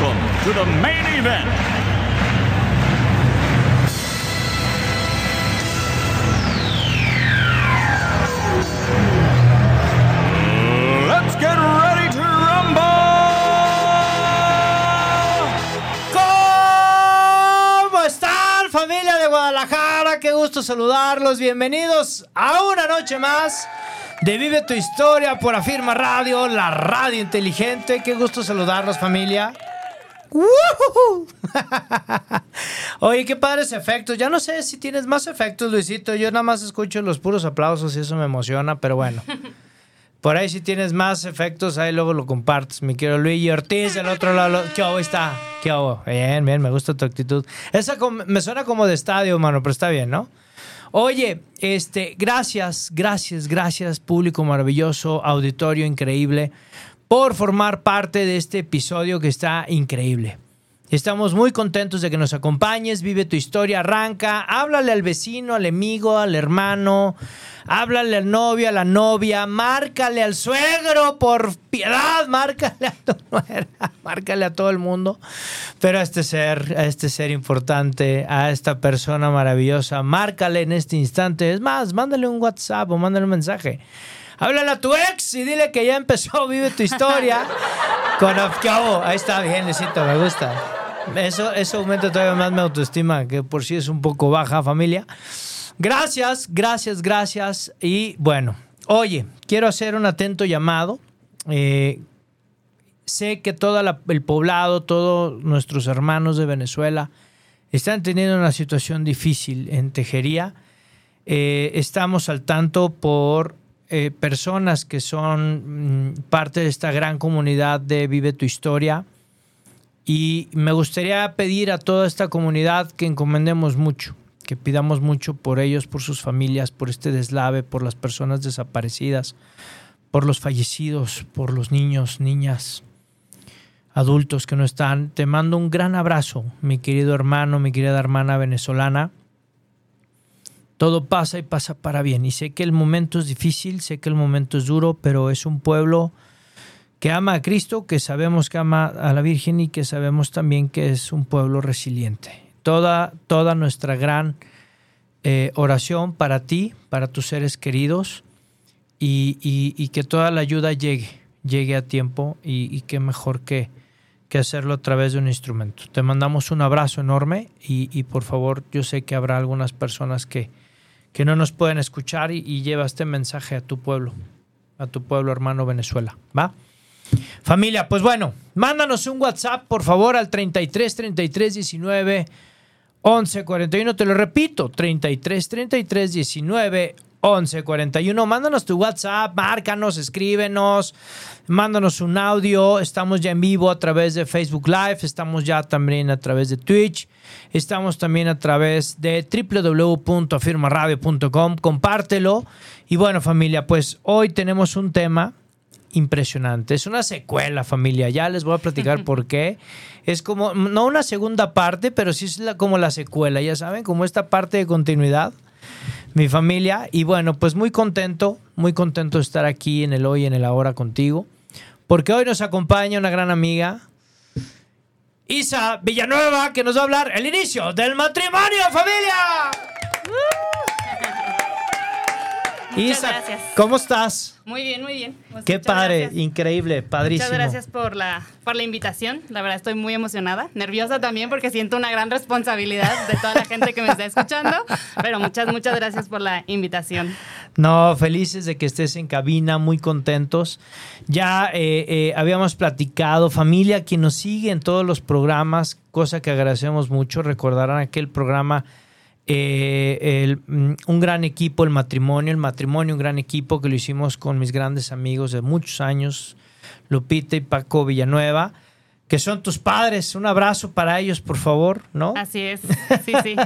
Welcome to the main event. Let's get ready to rumble! ¿Cómo están familia de Guadalajara? Qué gusto saludarlos. Bienvenidos a una noche más de Vive tu Historia por Afirma Radio, la radio inteligente. Qué gusto saludarlos familia. Oye, qué padres efectos. Ya no sé si tienes más efectos, Luisito. Yo nada más escucho los puros aplausos y eso me emociona, pero bueno. Por ahí si tienes más efectos, ahí luego lo compartes. Mi querido Luigi Ortiz, del otro lado. ¿Qué hago está? ¿Qué hago? Bien, bien, me gusta tu actitud. Esa me suena como de estadio, mano, pero está bien, ¿no? Oye, este, gracias, gracias, gracias, público maravilloso, auditorio increíble, por formar parte de este episodio que está increíble. Estamos muy contentos de que nos acompañes, vive tu historia, arranca, háblale al vecino, al amigo, al hermano, háblale al novio, a la novia, márcale al suegro, por piedad, márcale a tu nuera, márcale a todo el mundo. Pero a este ser, a este ser importante, a esta persona maravillosa, márcale en este instante. Es más, mándale un WhatsApp o mándale un mensaje. Háblale a tu ex y dile que ya empezó, vive tu historia. Con ¿qué hago? Ahí está bien, Luisito, me gusta. Eso, eso aumenta todavía más mi autoestima, que por sí es un poco baja, familia. Gracias, gracias, gracias. Y bueno, oye, quiero hacer un atento llamado. Eh, sé que todo el poblado, todos nuestros hermanos de Venezuela están teniendo una situación difícil en Tejería. Eh, estamos al tanto por eh, personas que son mm, parte de esta gran comunidad de Vive tu Historia. Y me gustaría pedir a toda esta comunidad que encomendemos mucho, que pidamos mucho por ellos, por sus familias, por este deslave, por las personas desaparecidas, por los fallecidos, por los niños, niñas, adultos que no están. Te mando un gran abrazo, mi querido hermano, mi querida hermana venezolana. Todo pasa y pasa para bien. Y sé que el momento es difícil, sé que el momento es duro, pero es un pueblo que ama a Cristo, que sabemos que ama a la Virgen y que sabemos también que es un pueblo resiliente. Toda, toda nuestra gran eh, oración para ti, para tus seres queridos y, que toda la ayuda llegue, llegue a tiempo y, qué mejor que, que hacerlo a través de un instrumento. Te mandamos un abrazo enorme y por favor, yo sé que habrá algunas personas que, que no nos pueden escuchar y, y lleva este mensaje a tu pueblo, a tu pueblo hermano Venezuela, ¿va? Familia, pues bueno, mándanos un WhatsApp, por favor, al 33 33 19 11 41. Te lo repito, 33 33 19 11 41. Mándanos tu WhatsApp, márcanos, escríbenos, mándanos un audio. Estamos ya en vivo a través de Facebook Live, estamos ya también a través de Twitch, estamos también a través de www.afirmaradio.com. Compártelo. Y bueno, familia, pues hoy tenemos un tema impresionante. Es una secuela, familia. Ya les voy a platicar por qué. Es como, no una segunda parte, pero sí es la- como la secuela, ya saben, como esta parte de continuidad. Mi familia. Y bueno, pues muy contento, muy contento de estar aquí en el hoy en el ahora contigo. Porque hoy nos acompaña una gran amiga, Isa Villanueva, que nos va a hablar el inicio del matrimonio, familia. Muchas Isa, gracias. ¿cómo estás? Muy bien, muy bien. Pues Qué padre, gracias. increíble, padrísimo. Muchas gracias por la, por la invitación. La verdad estoy muy emocionada. Nerviosa también porque siento una gran responsabilidad de toda la gente que me está escuchando. Pero muchas, muchas gracias por la invitación. No, felices de que estés en cabina, muy contentos. Ya eh, eh, habíamos platicado, familia, quien nos sigue en todos los programas, cosa que agradecemos mucho. Recordarán aquel programa, eh, el, mm, un gran equipo, el matrimonio, el matrimonio, un gran equipo que lo hicimos con mis grandes amigos de muchos años, Lupita y Paco Villanueva. que son tus padres. Un abrazo para ellos, por favor, ¿no? Así es, sí, sí.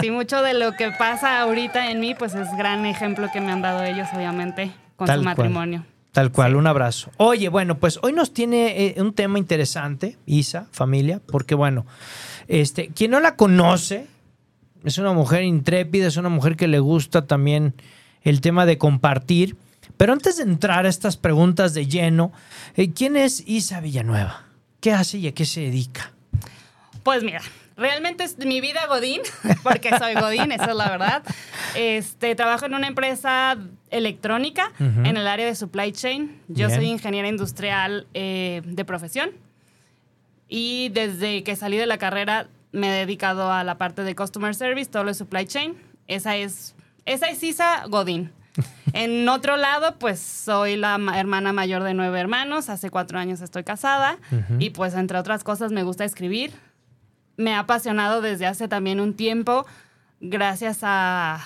Sí, mucho de lo que pasa ahorita en mí, pues es gran ejemplo que me han dado ellos, obviamente, con Tal su cual. matrimonio. Tal cual, un abrazo. Oye, bueno, pues hoy nos tiene eh, un tema interesante, Isa, familia, porque bueno, este, quien no la conoce, es una mujer intrépida, es una mujer que le gusta también el tema de compartir. Pero antes de entrar a estas preguntas de lleno, eh, ¿quién es Isa Villanueva? ¿Qué hace y a qué se dedica? Pues mira, realmente es mi vida Godín, porque soy Godín, esa es la verdad. Este, trabajo en una empresa electrónica en el área de supply chain. Yo Bien. soy ingeniera industrial eh, de profesión y desde que salí de la carrera me he dedicado a la parte de customer service, todo lo de supply chain. Esa es, esa es Isa Godín. En otro lado, pues soy la ma- hermana mayor de nueve hermanos. Hace cuatro años estoy casada. Ujú. Y pues, entre otras cosas, me gusta escribir. Me ha apasionado desde hace también un tiempo, gracias a,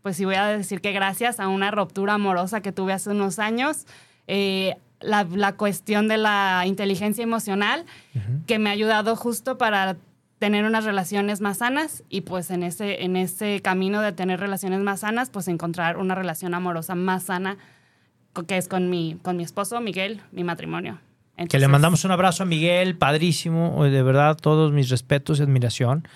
pues sí voy a decir que gracias a una ruptura amorosa que tuve hace unos años. eh, la, la cuestión de la inteligencia emocional, que me ha ayudado justo para tener unas relaciones más sanas y pues en ese, en ese camino de tener relaciones más sanas, pues encontrar una relación amorosa más sana, que es con mi, con mi esposo, Miguel, mi matrimonio. Que le Entonces, mandamos un abrazo a Miguel, padrísimo, de verdad, todos mis respetos y admiración.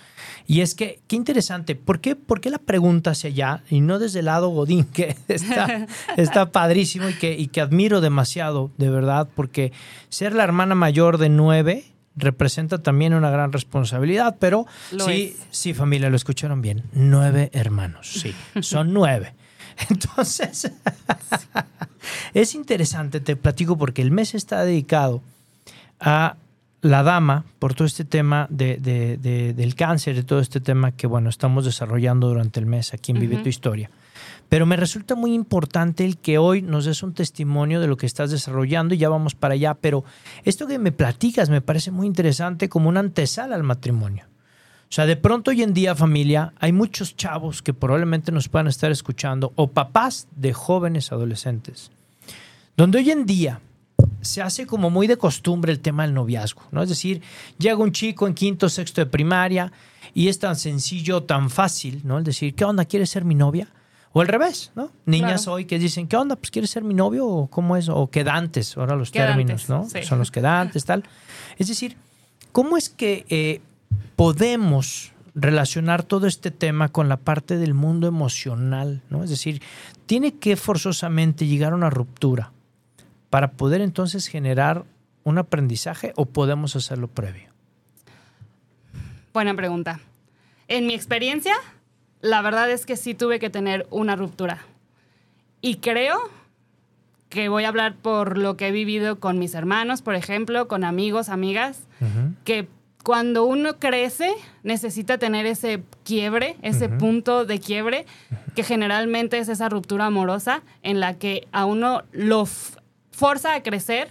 Y es que, qué interesante, ¿por qué, por qué la pregunta hacia allá y no desde el lado Godín, que está, está padrísimo y que, y que admiro demasiado, de verdad, porque ser la hermana mayor de nueve representa también una gran responsabilidad, pero Lo sí, es. sí, familia, lo escucharon bien, nueve hermanos, sí, son nueve. Entonces, es interesante, te platico, porque el mes está dedicado a la dama por todo este tema de, de- de- del cáncer, de todo este tema que, bueno, estamos desarrollando durante el mes aquí en Vive tu Historia. Pero me resulta muy importante el que hoy nos des un testimonio de lo que estás desarrollando y ya vamos para allá. Pero esto que me platicas me parece muy interesante como una antesala al matrimonio. O sea, de pronto hoy en día, familia, hay muchos chavos que probablemente nos puedan estar escuchando o papás de jóvenes adolescentes, donde hoy en día se hace como muy de costumbre el tema del noviazgo, ¿no? Es decir, llega un chico en quinto, sexto de primaria y es tan sencillo, tan fácil, ¿no? El decir, ¿qué onda? ¿Quieres ser mi novia? O al revés, ¿no? Niñas Claro. hoy que dicen, ¿qué onda? Pues ¿quieres ser mi novio? ¿O cómo es? O quedantes, ahora los Quedantes, términos, ¿no? sí. Son los quedantes, tal. Es decir, ¿cómo es que eh, podemos relacionar todo este tema con la parte del mundo emocional, ¿no? Es decir, tiene que forzosamente llegar a una ruptura para poder entonces generar un aprendizaje o podemos hacerlo previo. Buena pregunta. En mi experiencia, la verdad es que sí tuve que tener una ruptura. Y creo que voy a hablar por lo que he vivido con mis hermanos, por ejemplo, con amigos, amigas, que cuando uno crece necesita tener ese quiebre, ese punto de quiebre, que generalmente es esa ruptura amorosa en la que a uno lo forza a crecer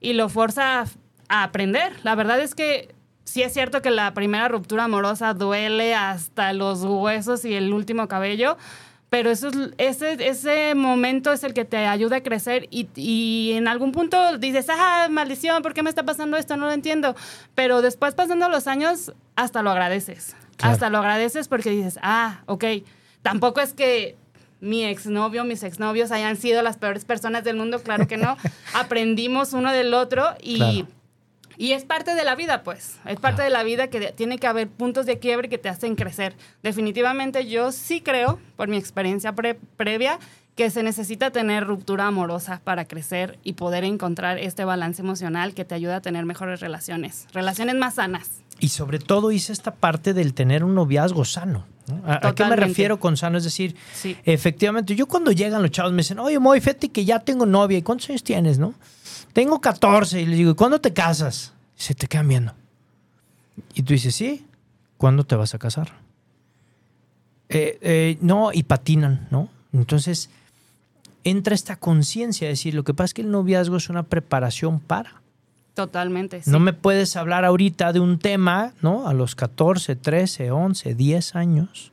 y lo forza a aprender. La verdad es que sí es cierto que la primera ruptura amorosa duele hasta los huesos y el último cabello, pero eso es, ese, ese momento es el que te ayuda a crecer y, y en algún punto dices, ah, maldición, ¿por qué me está pasando esto? No lo entiendo. Pero después pasando los años, hasta lo agradeces. Claro. Hasta lo agradeces porque dices, ah, ok. Tampoco es que mi exnovio, mis exnovios hayan sido las peores personas del mundo, claro que no. Aprendimos uno del otro y, Claro. Y es parte de la vida, pues. Es parte Claro. de la vida que tiene que haber puntos de quiebre que te hacen crecer. Definitivamente yo sí creo, por mi experiencia pre- previa, que se necesita tener ruptura amorosa para crecer y poder encontrar este balance emocional que te ayuda a tener mejores relaciones, relaciones más sanas. Y sobre todo hice esta parte del tener un noviazgo sano. ¿no? ¿A, a qué me refiero con sano? Es decir, Sí. efectivamente, yo cuando llegan los chavos me dicen, oye, Moy, fíjate que ya tengo novia. ¿Y cuántos años tienes, no? Tengo 14. Y les digo, ¿y cuándo te casas? Y se te quedan viendo. Y tú dices, sí, ¿cuándo te vas a casar? Eh, eh, no, y patinan, ¿no? Entonces, entra esta conciencia, es decir, lo que pasa es que el noviazgo es una preparación para. Totalmente. sí. No me puedes hablar ahorita de un tema, ¿no? A los 14, 13, 11, 10 años.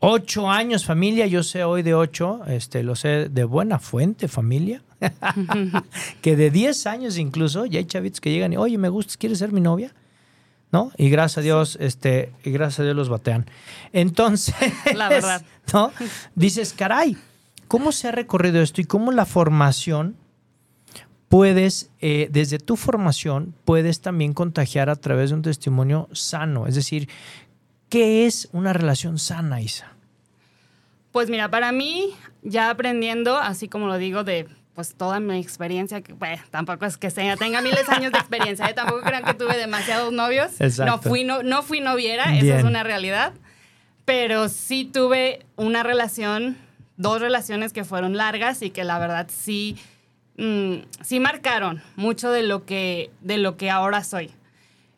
8 años, familia. Yo sé hoy de 8, este, lo sé de buena fuente, familia. que de 10 años incluso, ya hay chavitos que llegan y, oye, me gustas, ¿quieres ser mi novia? ¿No? Y gracias a Dios, este, y gracias a Dios los batean. Entonces, La verdad. ¿no? Dices, caray, ¿cómo se ha recorrido esto y cómo la formación puedes, eh, desde tu formación, puedes también contagiar a través de un testimonio sano? Es decir, ¿qué es una relación sana, Isa? Pues mira, para mí, ya aprendiendo, así como lo digo, de pues toda mi experiencia, que bueno, tampoco es que sea, tenga miles de años de experiencia, ¿eh? tampoco crean que tuve demasiados novios. Exacto. No fui, no, no fui noviera, eso es una realidad. Pero sí tuve una relación, dos relaciones que fueron largas y que la verdad sí, mm, sí marcaron mucho de lo, que, de lo que ahora soy.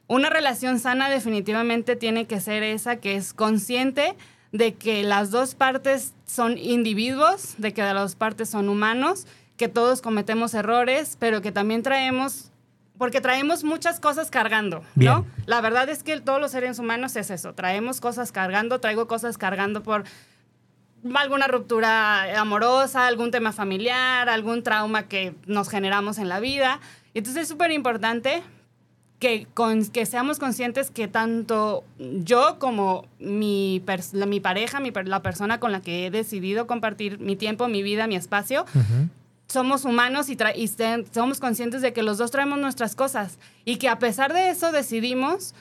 Una relación sana definitivamente tiene que ser esa que es consciente de que las dos partes son individuos, de que las dos partes son humanos, que todos cometemos errores, pero que también traemos, porque traemos muchas cosas cargando, ¿no? Bien. La verdad es que todos los seres humanos es eso, traemos cosas cargando, traigo cosas cargando por alguna ruptura amorosa, algún tema familiar, algún trauma que nos generamos en la vida. Entonces es súper importante que, con- que seamos conscientes que tanto yo como mi, la- mi pareja, mi la persona con la que he decidido compartir mi tiempo, mi vida, mi espacio, somos humanos y, y somos conscientes de que los dos traemos nuestras cosas y que a pesar de eso decidimos,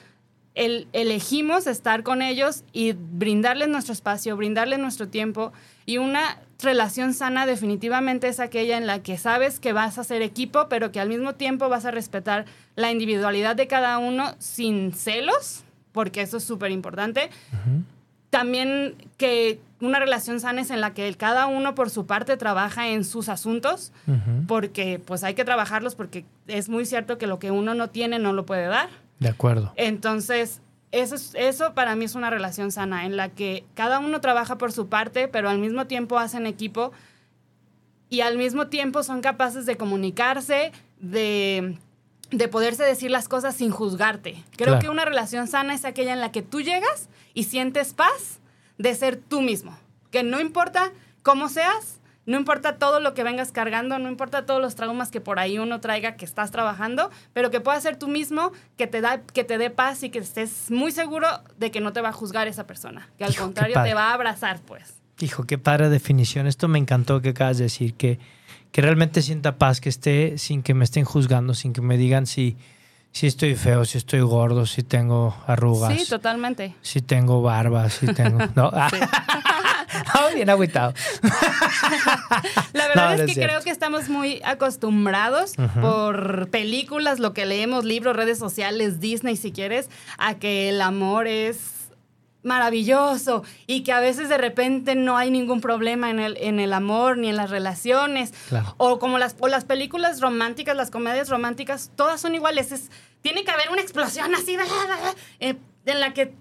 el- elegimos estar con ellos y brindarles nuestro espacio, brindarles nuestro tiempo y una relación sana definitivamente es aquella en la que sabes que vas a ser equipo, pero que al mismo tiempo vas a respetar la individualidad de cada uno sin celos, porque eso es súper importante también que una relación sana es en la que cada uno por su parte trabaja en sus asuntos, porque pues hay que trabajarlos porque es muy cierto que lo que uno no tiene no lo puede dar. De acuerdo. Entonces, eso, es- eso para mí es una relación sana, en la que cada uno trabaja por su parte, pero al mismo tiempo hacen equipo y al mismo tiempo son capaces de comunicarse, de, de poderse decir las cosas sin juzgarte. Creo Claro. que una relación sana es aquella en la que tú llegas y sientes paz de ser tú mismo. Que no importa cómo seas, no importa todo lo que vengas cargando, no importa todos los traumas que por ahí uno traiga que estás trabajando, pero que puedas ser tú mismo, que te, da, que te dé paz y que estés muy seguro de que no te va a juzgar esa persona. Que al Hijo, contrario te va a abrazar, pues. Hijo, qué padre definición. Esto me encantó que acabas de decir, que, que realmente sienta paz, que esté sin que me estén juzgando, sin que me digan si, si estoy feo, si estoy gordo, si tengo arrugas, Sí, totalmente. si tengo barba, si tengo... No, ah. Bien agüitado. La verdad No, es no que es creo que estamos muy acostumbrados por películas, lo que leemos, libros, redes sociales, Disney si quieres, a que el amor es maravilloso y que a veces de repente no hay ningún problema en el, en el amor ni en las relaciones. Claro. O como las, o las películas románticas, las comedias románticas, todas son iguales. Es, tiene que haber una explosión así eh, en la que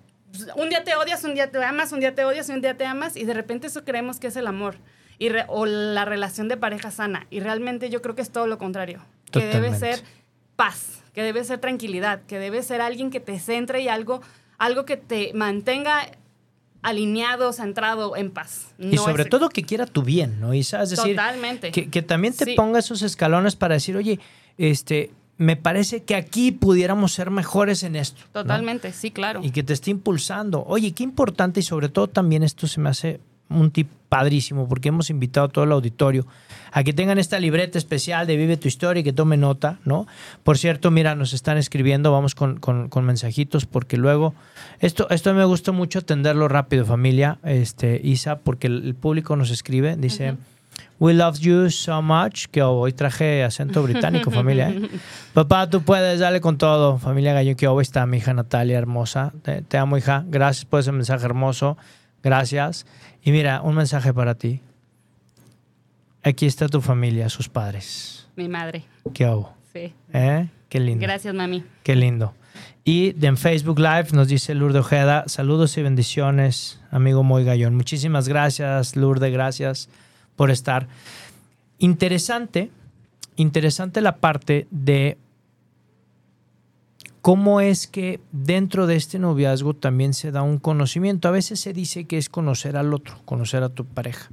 un día te odias, un día te amas, un día te odias y un día te amas y de repente eso creemos que es el amor y re- o la relación de pareja sana. Y realmente yo creo que es todo lo contrario. Que debe ser paz, que debe ser tranquilidad, que debe ser alguien que te centre y algo, algo que te mantenga alineado, centrado, en paz. Y sobre es- todo que quiera tu bien, ¿no, Isa? Es decir, Totalmente. que, que también te Sí. ponga esos escalones para decir, oye, este, me parece que aquí pudiéramos ser mejores en esto. ¿no? Totalmente, sí, claro. y que te esté impulsando. Oye, qué importante y sobre todo también esto se me hace un tip padrísimo porque hemos invitado a todo el auditorio a que tengan esta libreta especial de Vive tu historia y que tome nota, ¿no? Por cierto, mira, nos están escribiendo, vamos con, con- con mensajitos porque luego, esto, esto me gusta mucho atenderlo rápido, familia, este, Isa, porque el, el público nos escribe, dice... We love you so much, que hoy traje acento británico, familia. ¿eh? Papá, tú puedes, dale con todo. Familia Gallo, que hoy está mi hija Natalia, hermosa. Te, te amo, hija. Gracias por ese mensaje hermoso. Gracias. Y mira, un mensaje para ti. Aquí está tu familia, sus padres. Mi madre, ¿Qué hago? sí. ¿Eh? Qué lindo. Gracias, mami. Qué lindo. Y de en Facebook Live nos dice Lourdes Ojeda, saludos y bendiciones, amigo Moy Gallón. Muchísimas gracias, Lourdes, gracias por estar. Interesante, interesante la parte de cómo es que dentro de este noviazgo también se da un conocimiento. A veces se dice que es conocer al otro, conocer a tu pareja.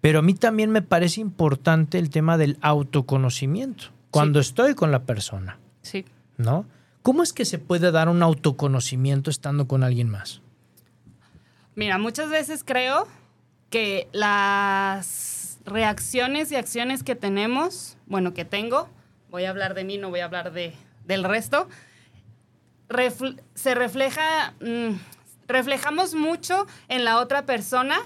Pero a mí también me parece importante el tema del autoconocimiento cuando estoy con la persona, Sí. ¿no? ¿Cómo es que se puede dar un autoconocimiento estando con alguien más? Mira, muchas veces creo que las reacciones y acciones que tenemos, bueno, que tengo, voy a hablar de mí, no voy a hablar de, del resto, refl- se refleja, mm, reflejamos mucho en la otra persona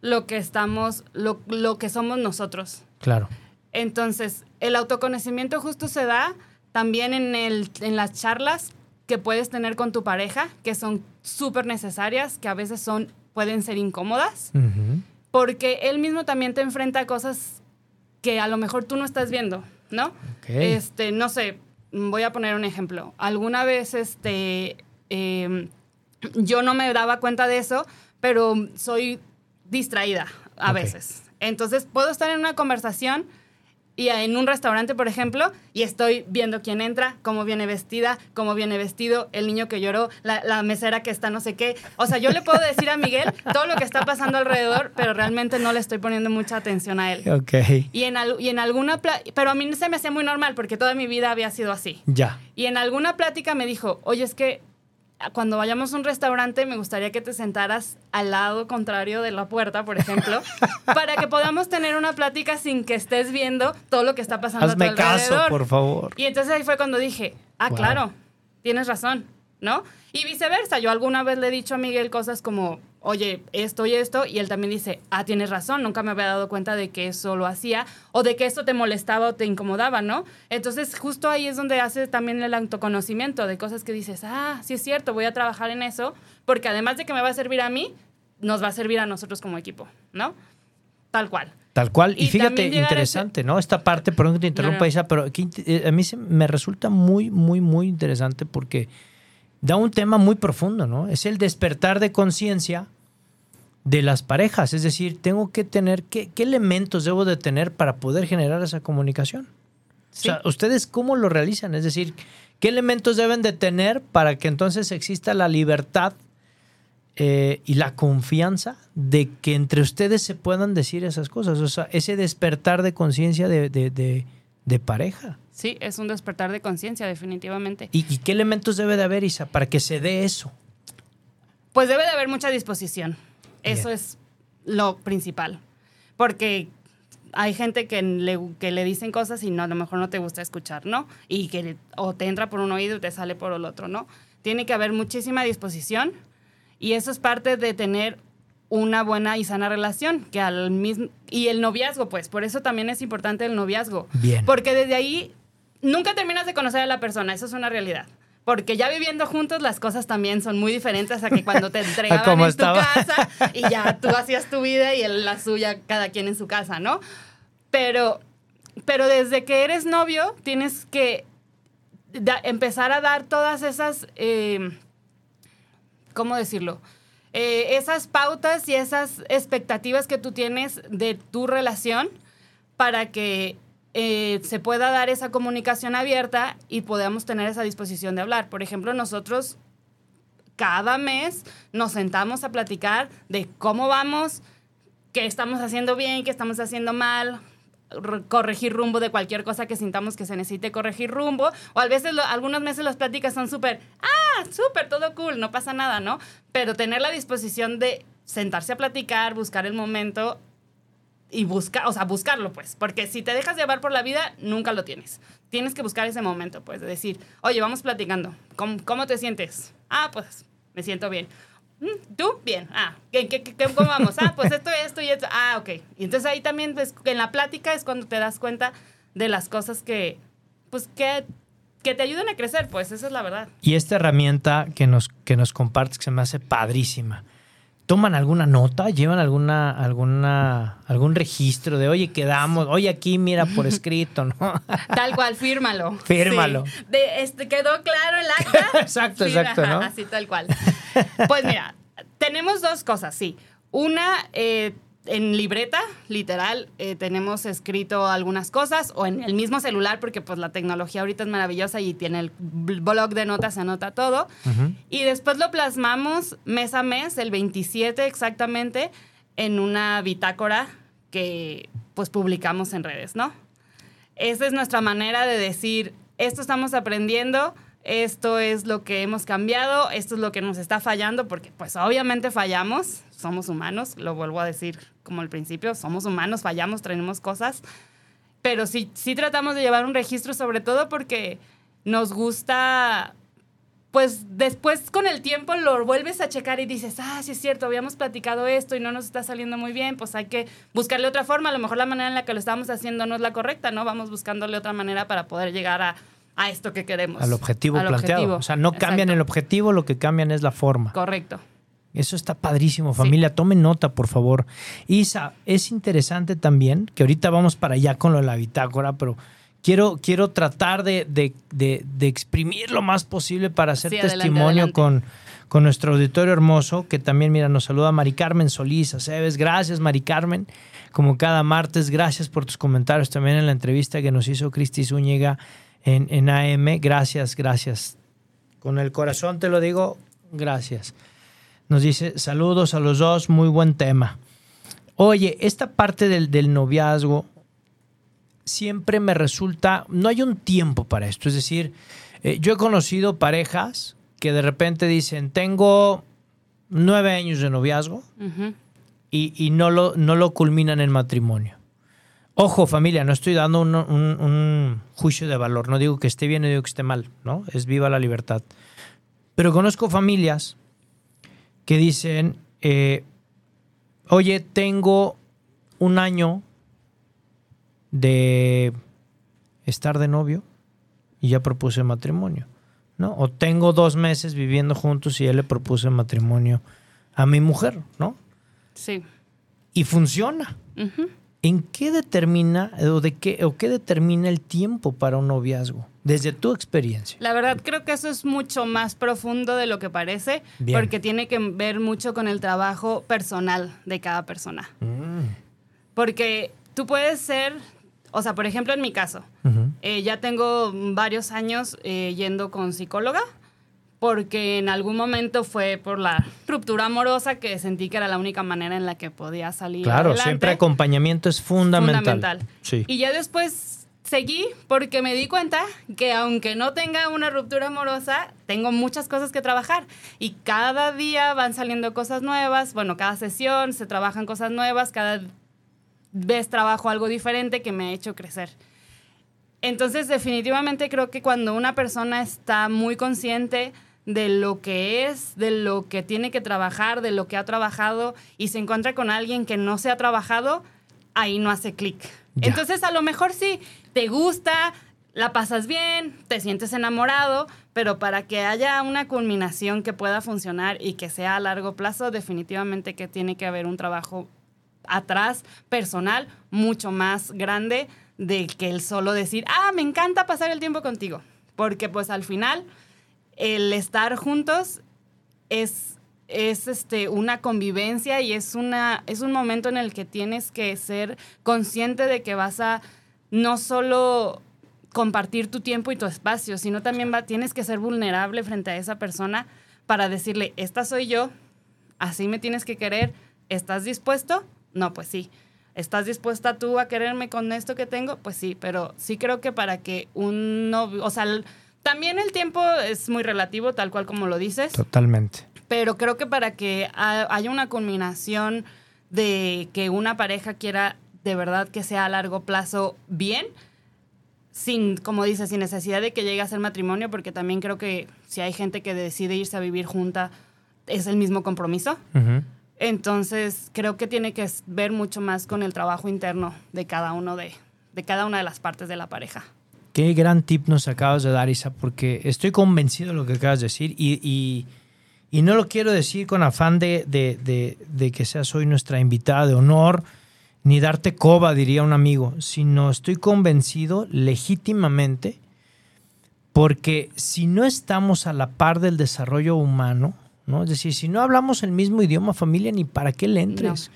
lo que estamos, lo, lo que somos nosotros. Claro. Entonces, el autoconocimiento justo se da también en, el, en las charlas que puedes tener con tu pareja, que son súper necesarias, que a veces son, pueden ser incómodas, porque él mismo también te enfrenta a cosas que a lo mejor tú no estás viendo, ¿no? Ok. Este, no sé, voy a poner un ejemplo. Alguna vez, este, em, yo no me daba cuenta de eso, pero soy distraída a veces. Entonces, puedo estar en una conversación y en un restaurante, por ejemplo, y estoy viendo quién entra, cómo viene vestida, cómo viene vestido, el niño que lloró, la, la mesera que está no sé qué. O sea, yo le puedo decir a Miguel todo lo que está pasando alrededor, pero realmente no le estoy poniendo mucha atención a él. Ok. Y en, al- y en alguna... Pero a mí se me hacía muy normal porque toda mi vida había sido así. Ya. Y en alguna plática me dijo, oye, es que cuando vayamos a un restaurante me gustaría que te sentaras al lado contrario de la puerta, por ejemplo, para que podamos tener una plática sin que estés viendo todo lo que está pasando a Hazme tu caso, alrededor. por favor. Y entonces ahí fue cuando dije, ah, Wow. claro, tienes razón, ¿no? Y viceversa, yo alguna vez le he dicho a Miguel cosas como, oye, esto y esto, y él también dice, ah, tienes razón, nunca me había dado cuenta de que eso lo hacía, o de que esto te molestaba o te incomodaba, ¿no? Entonces justo ahí es donde hace también el autoconocimiento de cosas que dices, ah, sí es cierto, voy a trabajar en eso, porque además de que me va a servir a mí, nos va a servir a nosotros como equipo, ¿no? Tal cual. Tal cual. Y, Y fíjate, interesante, ¿no? Esta parte, perdón que te interrumpa, No, no. Isa, pero aquí, eh, a mí se, me resulta muy, muy, muy interesante porque da un tema muy profundo, ¿no? Es el despertar de conciencia de las parejas. Es decir, tengo que tener, ¿qué, qué elementos debo de tener para poder generar esa comunicación? Sí. O sea, ¿ustedes cómo lo realizan? Es decir, ¿qué elementos deben de tener para que entonces exista la libertad eh, y la confianza de que entre ustedes se puedan decir esas cosas? O sea, ese despertar de conciencia de, de- de- de pareja. Sí, es un despertar de conciencia, definitivamente. ¿Y, y qué elementos debe de haber, Isa, para que se dé eso? Pues debe de haber mucha disposición. Eso es lo principal. Porque hay gente que le, que le dicen cosas y no, a lo mejor no te gusta escuchar, ¿no? Y que o te entra por un oído y te sale por el otro, ¿no? Tiene que haber muchísima disposición y eso es parte de tener una buena y sana relación, que al mismo y el noviazgo, pues, por eso también es importante el noviazgo. Bien. Porque desde ahí nunca terminas de conocer a la persona, eso es una realidad. Porque ya viviendo juntos las cosas también son muy diferentes a que cuando te entregaban en estaba. tu casa y ya tú hacías tu vida y él la suya, cada quien en su casa, ¿no? Pero, pero desde que eres novio tienes que da- empezar a dar todas esas, eh, ¿cómo decirlo? Eh, esas pautas y esas expectativas que tú tienes de tu relación para que eh, se pueda dar esa comunicación abierta y podamos tener esa disposición de hablar. Por ejemplo, nosotros cada mes nos sentamos a platicar de cómo vamos, qué estamos haciendo bien, qué estamos haciendo mal, corregir rumbo de cualquier cosa que sintamos que se necesite corregir rumbo. O a veces, lo- algunos meses las pláticas son súper, ah, súper, todo cool, no pasa nada, ¿no? Pero tener la disposición de sentarse a platicar, buscar el momento y buscar, o sea, buscarlo, pues, porque si te dejas llevar por la vida, nunca lo tienes. Tienes que buscar ese momento, pues, de decir, oye, vamos platicando, ¿cómo, cómo te sientes? Ah, pues, me siento bien. Mm, ¿Tú? Bien. Ah, ¿qué, qué, qué- cómo vamos? Ah, pues esto, esto y esto. Ah, ok. Y entonces ahí también, pues, en la plática es cuando te das cuenta de las cosas que, pues, que, que te ayudan a crecer, pues, esa es la verdad. Y esta herramienta que nos, que nos compartes, que se me hace padrísima. ¿Toman alguna nota? ¿Llevan alguna, alguna, algún registro de, oye, quedamos, oye, aquí mira por escrito, ¿no? Tal cual, fírmalo. Fírmalo. Sí. De, este, ¿Quedó claro el acta? Exacto, Sí, exacto, ¿no? Así, tal cual. Pues mira, tenemos dos cosas, sí. Una, eh, en libreta, literal, eh, tenemos escrito algunas cosas, o en el mismo celular, porque pues la tecnología ahorita es maravillosa y tiene el bl- blog de notas, se anota todo. Y después lo plasmamos mes a mes, el 27 exactamente, en una bitácora que pues publicamos en redes, ¿no? Esa es nuestra manera de decir, esto estamos aprendiendo, esto es lo que hemos cambiado, esto es lo que nos está fallando, porque pues obviamente fallamos, somos humanos, lo vuelvo a decir como al principio, somos humanos, fallamos, tenemos cosas, pero sí, sí tratamos de llevar un registro sobre todo porque nos gusta, pues después con el tiempo lo vuelves a checar y dices, ah, sí es cierto, habíamos platicado esto y no nos está saliendo muy bien, pues hay que buscarle otra forma, a lo mejor la manera en la que lo estamos haciendo no es la correcta, ¿no? Vamos buscándole otra manera para poder llegar a, a esto que queremos. Al objetivo Al planteado. objetivo. O sea, no cambian Exacto. el objetivo, lo que cambian es la forma. Correcto. Eso está padrísimo, familia. Tomen nota, por favor. Isa, es interesante también, que ahorita vamos para allá con lo de la bitácora, pero quiero, quiero tratar de, de- de- de exprimir lo más posible para hacer Sí, adelante, testimonio adelante. Con, con nuestro auditorio hermoso, que también, mira, nos saluda Mari Carmen Solís, Aceves. Gracias, Mari Carmen. Como cada martes, gracias por tus comentarios también en la entrevista que nos hizo Cristi Zúñiga en, en AM. Gracias, gracias. Con el corazón te lo digo, gracias. Nos dice, saludos a los dos, muy buen tema. Oye, esta parte del, del noviazgo siempre me resulta, no hay un tiempo para esto. Es decir, eh, yo he conocido parejas que de repente dicen, tengo nueve años de noviazgo y, y no, lo, no lo culminan en matrimonio. Ojo, familia, no estoy dando un, un- un juicio de valor. No digo que esté bien, no digo que esté mal, ¿no? Es viva la libertad. Pero conozco familias que dicen, eh, oye, tengo un año de estar de novio y ya propuse matrimonio, ¿no? O tengo dos meses viviendo juntos y ya le propuse matrimonio a mi mujer, ¿no? Sí. Y funciona. Ujú. ¿En qué determina o de qué o qué determina el tiempo para un noviazgo? Desde tu experiencia. La verdad creo que eso es mucho más profundo de lo que parece, Bien. porque tiene que ver mucho con el trabajo personal de cada persona. Mm. Porque tú puedes ser, o sea, por ejemplo, en mi caso, eh, ya tengo varios años eh, yendo con psicóloga, porque en algún momento fue por la ruptura amorosa que sentí que era la única manera en la que podía salir. Claro, adelante. siempre acompañamiento es fundamental. Fundamental. Sí. Y ya después seguí porque me di cuenta que aunque no tenga una ruptura amorosa, tengo muchas cosas que trabajar. Y cada día van saliendo cosas nuevas. Bueno, cada sesión se trabajan cosas nuevas. Cada vez trabajo algo diferente que me ha hecho crecer. Entonces, definitivamente creo que cuando una persona está muy consciente de lo que es, de lo que tiene que trabajar, de lo que ha trabajado y se encuentra con alguien que no se ha trabajado, ahí no hace clic. Entonces, a lo mejor sí, te gusta, la pasas bien, te sientes enamorado, pero para que haya una culminación que pueda funcionar y que sea a largo plazo, definitivamente que tiene que haber un trabajo atrás, personal, mucho más grande de que el solo decir, ah, me encanta pasar el tiempo contigo. Porque pues al final el estar juntos es, es este, una convivencia y es, una, es un momento en el que tienes que ser consciente de que vas a no solo compartir tu tiempo y tu espacio, sino también va, tienes que ser vulnerable frente a esa persona para decirle, esta soy yo, así me tienes que querer, ¿estás dispuesto? No, pues sí. ¿Estás dispuesta tú a quererme con esto que tengo? Pues sí, pero sí creo que para que un novio, o sea, también el tiempo es muy relativo, tal cual como lo dices, Totalmente. pero creo que para que ha- haya una culminación de que una pareja quiera de verdad que sea a largo plazo bien, sin, como dices, sin necesidad de que llegue a ser matrimonio, porque también creo que si hay gente que decide irse a vivir junta, es el mismo compromiso. Entonces, creo que tiene que ver mucho más con el trabajo interno de cada uno de, de cada una de las partes de la pareja. Qué gran tip nos acabas de dar, Isa, porque estoy convencido de lo que acabas de decir y, y- y no lo quiero decir con afán de, de- de- que seas hoy nuestra invitada de honor, ni darte coba, diría un amigo, sino estoy convencido legítimamente porque si no estamos a la par del desarrollo humano, ¿no? Es decir, si no hablamos el mismo idioma familia, ni para qué le entres.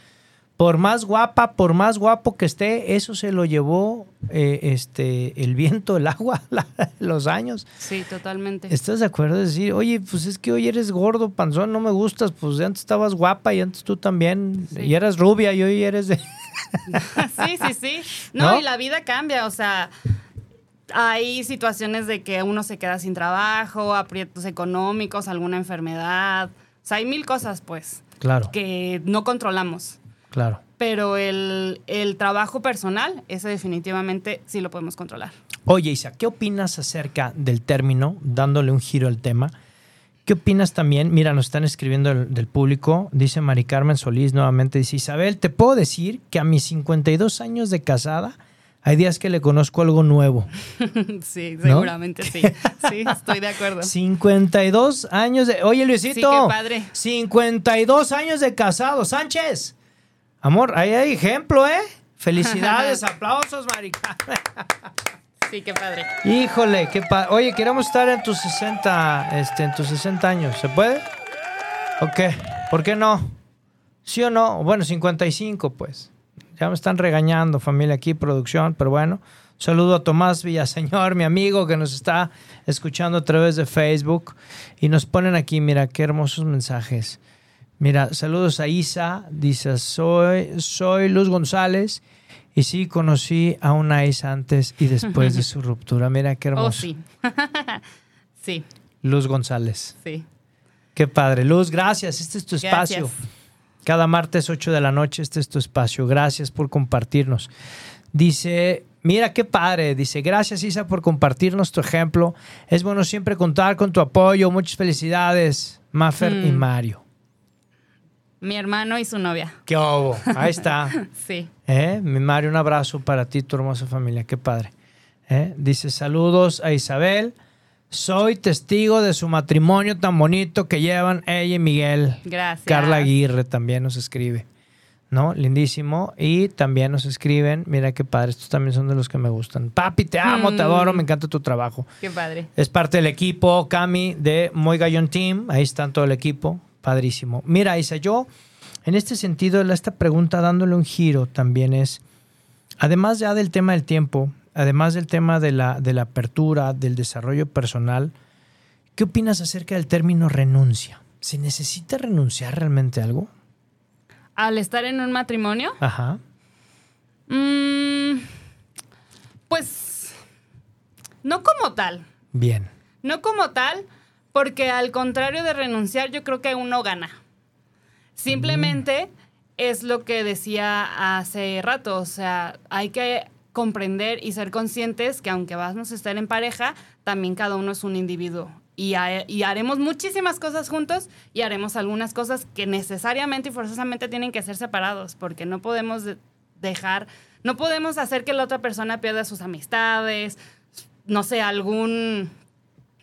Por más guapa, por más guapo que esté, eso se lo llevó eh, este, el viento, el agua, la- los años. Sí, totalmente. ¿Estás de acuerdo? Es decir, oye, pues es que hoy eres gordo, panzón, no me gustas, pues antes estabas guapa y antes tú también, Sí. y eras rubia y hoy eres de, sí, sí, sí. No, ¿No? y la vida cambia, o sea, hay situaciones de que uno se queda sin trabajo, aprietos económicos, alguna enfermedad. O sea, hay mil cosas, pues, Claro, que no controlamos. Claro. Pero el, el trabajo personal, ese definitivamente sí lo podemos controlar. Oye, Isa, ¿qué opinas acerca del término, dándole un giro al tema? ¿Qué opinas también? Mira, nos están escribiendo del, del público, dice Mari Carmen Solís nuevamente, dice Isabel, te puedo decir que a mis 52 años de casada, hay días que le conozco algo nuevo. sí, ¿No? seguramente sí. Sí, estoy de acuerdo. 52 años de... Oye, Luisito. Sí, qué padre. 52 años de casado. Sánchez. Amor, ahí hay ejemplo, ¿eh? Felicidades, aplausos, Mari Carmen. Sí, qué padre. Híjole, qué pa Oye, queremos estar en tus 60, este, en tus 60 años. ¿Se puede? ¿O qué? ¿Por qué no? ¿Sí o no? Bueno, 55, pues. Ya me están regañando, familia, aquí, producción, pero bueno. Saludo a Tomás Villaseñor, mi amigo, que nos está escuchando a través de Facebook. Y nos ponen aquí, mira, qué hermosos mensajes. Mira, saludos a Isa, dice, soy, soy Luz González. Y sí, conocí a una Isa antes y después de su ruptura. Mira qué hermoso. Oh, sí. sí, Luz González. sí. Qué padre. Luz, gracias. Este es tu espacio. Gracias. Cada martes 8 de la noche, este es tu espacio. Gracias por compartirnos. Dice, mira qué padre. Dice, gracias Isa por compartirnos tu ejemplo. Es bueno siempre contar con tu apoyo. Muchas felicidades, Maffer y Mm. Mario. Mi hermano y su novia. Qué obo. Ahí está. Sí. ¿Eh? Mi Mario, un abrazo para ti, tu hermosa familia. Qué padre. ¿Eh? Dice, saludos a Isabel. Soy testigo de su matrimonio tan bonito que llevan ella y Miguel. Gracias. Carla Aguirre también nos escribe. ¿No? Lindísimo. Y también nos escriben, mira qué padre, estos también son de los que me gustan. Papi, te amo, te Mm. adoro, me encanta tu trabajo. Qué padre. Es parte del equipo Cami de Muy Gallón Team. Ahí están todo el equipo. Padrísimo. Mira, Isa, yo en este sentido, esta pregunta dándole un giro también es, además ya del tema del tiempo, además del tema de la, de la apertura, del desarrollo personal, ¿qué opinas acerca del término renuncia? ¿Se necesita renunciar realmente a algo? Al estar en un matrimonio, Ajá. mm, pues no como tal. Bien. No como tal, porque al contrario de renunciar, yo creo que uno gana. Simplemente es lo que decía hace rato, o sea, hay que comprender y ser conscientes que aunque vamos a estar en pareja, también cada uno es un individuo. Y, ha- y haremos muchísimas cosas juntos y haremos algunas cosas que necesariamente y forzosamente tienen que ser separados, porque no podemos de- dejar, no podemos hacer que la otra persona pierda sus amistades, no sé, algún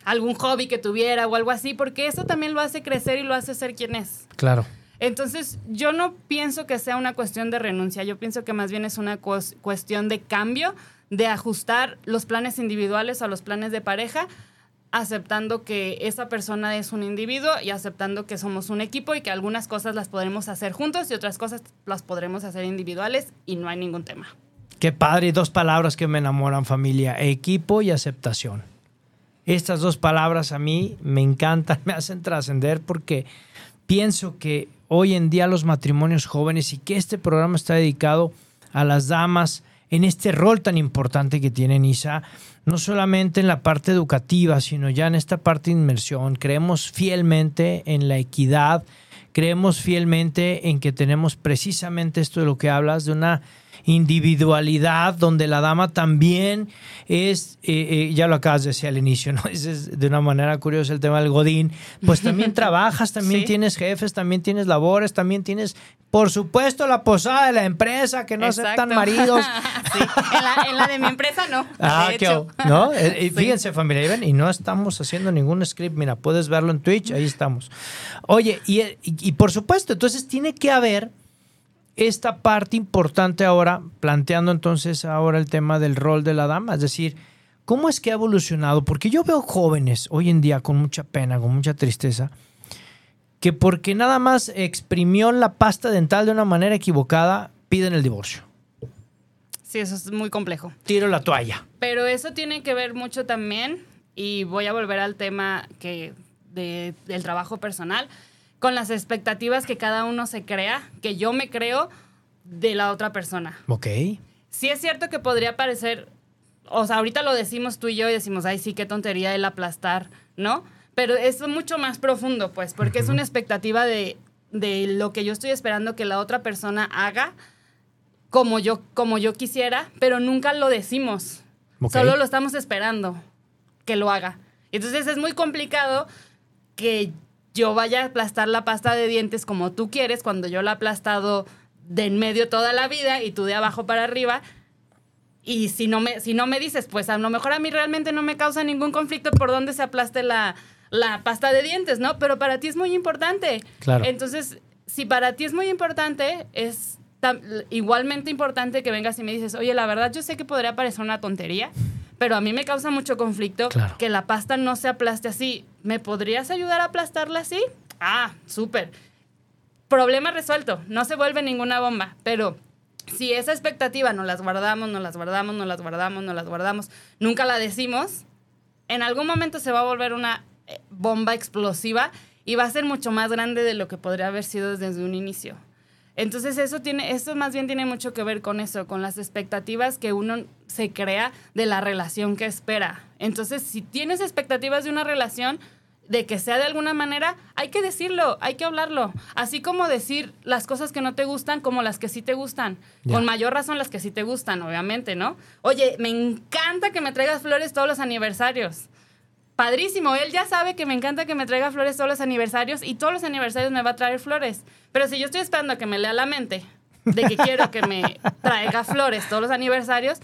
algún hobby que tuviera o algo así, porque eso también lo hace crecer y lo hace ser quien es. Claro. Entonces, yo no pienso que sea una cuestión de renuncia, yo pienso que más bien es una cues- cuestión de cambio, de ajustar los planes individuales a los planes de pareja, aceptando que esa persona es un individuo y aceptando que somos un equipo y que algunas cosas las podremos hacer juntos y otras cosas las podremos hacer individuales y no hay ningún tema. Qué padre, y dos palabras que me enamoran familia, equipo y aceptación. Estas dos palabras a mí me encantan, me hacen trascender porque pienso que hoy en día los matrimonios jóvenes y que este programa está dedicado a las damas en este rol tan importante que tienen Isa, no solamente en la parte educativa, sino ya en esta parte de inmersión. Creemos fielmente en la equidad, creemos fielmente en que tenemos precisamente esto de lo que hablas, de una individualidad donde la dama también es, eh, eh, ya lo acabas de decir al inicio, ¿no? Es de una manera curiosa el tema del Godín, pues también trabajas, también Sí. tienes jefes, también tienes labores, también tienes, por supuesto, la posada de la empresa, que no aceptan maridos. Sí, en la, en la de mi empresa no. Ah, de hecho. ¿no? Eh, Sí. Fíjense, familia, y no estamos haciendo ningún script. Mira, puedes verlo en Twitch, ahí estamos. Oye, y, y- y por supuesto, entonces tiene que haber esta parte importante ahora, planteando entonces ahora el tema del rol de la dama, es decir, ¿cómo es que ha evolucionado? Porque yo veo jóvenes hoy en día con mucha pena, con mucha tristeza, que porque nada más exprimió la pasta dental de una manera equivocada, piden el divorcio. Sí, eso es muy complejo. Tiro la toalla. Pero eso tiene que ver mucho también, y voy a volver al tema que de- del trabajo personal, con las expectativas que cada uno se crea, que yo me creo de la otra persona. Ok. Sí es cierto que podría parecer, o sea, ahorita lo decimos tú y yo y decimos, ay, sí, qué tontería el aplastar, ¿no? Pero es mucho más profundo, pues, porque es una expectativa de, de lo que yo estoy esperando que la otra persona haga como yo, como yo quisiera, pero nunca lo decimos. Ok. Solo lo estamos esperando que lo haga. Entonces es muy complicado que yo vaya a aplastar la pasta de dientes como tú quieres cuando yo la he aplastado de en medio toda la vida y tú de abajo para arriba. Y si no me, si no me dices, pues a lo mejor a mí realmente no me causa ningún conflicto por dónde se aplaste la, la pasta de dientes, ¿no? Pero para ti es muy importante. Claro. Entonces, si para ti es muy importante, es igualmente importante que vengas y me dices, oye, la verdad yo sé que podría parecer una tontería, pero a mí me causa mucho conflicto Claro. que la pasta no se aplaste así. ¿Me podrías ayudar a aplastarla así? Ah, súper. Problema resuelto. No se vuelve ninguna bomba, pero si esa expectativa nos las guardamos, nos las guardamos, nos las guardamos, nos las guardamos, nunca la decimos, en algún momento se va a volver una eh, bomba explosiva y va a ser mucho más grande de lo que podría haber sido desde un inicio. Entonces eso tiene, eso más bien tiene mucho que ver con eso, con las expectativas que uno se crea de la relación que espera. Entonces, si tienes expectativas de una relación, de que sea de alguna manera, hay que decirlo, hay que hablarlo. Así como decir las cosas que no te gustan como las que sí te gustan. Con mayor razón las que sí te gustan, obviamente, ¿no? Oye, me encanta que me traigas flores todos los aniversarios. Padrísimo, él ya sabe que me encanta que me traiga flores todos los aniversarios y todos los aniversarios me va a traer flores. Pero si yo estoy esperando a que me lea la mente de que quiero que me traiga flores todos los aniversarios,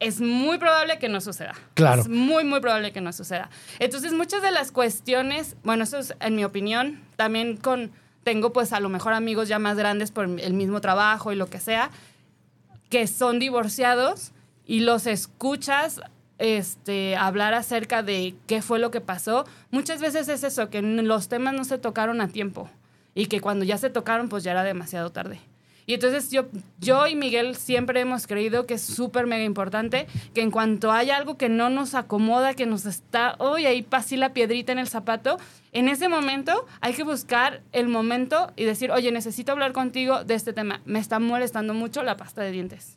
es muy probable que no suceda. Claro. Es muy, muy probable que no suceda. Entonces, muchas de las cuestiones, bueno, eso es en mi opinión, también con, tengo pues a lo mejor amigos ya más grandes por el mismo trabajo y lo que sea, que son divorciados y los escuchas este, hablar acerca de qué fue lo que pasó, muchas veces es eso, que los temas no se tocaron a tiempo y que cuando ya se tocaron, pues ya era demasiado tarde. Y entonces yo, yo y Miguel siempre hemos creído que es súper mega importante que en cuanto haya algo que no nos acomoda, que nos está, hoy ahí pasé la piedrita en el zapato, en ese momento hay que buscar el momento y decir, oye, necesito hablar contigo de este tema. Me está molestando mucho la pasta de dientes.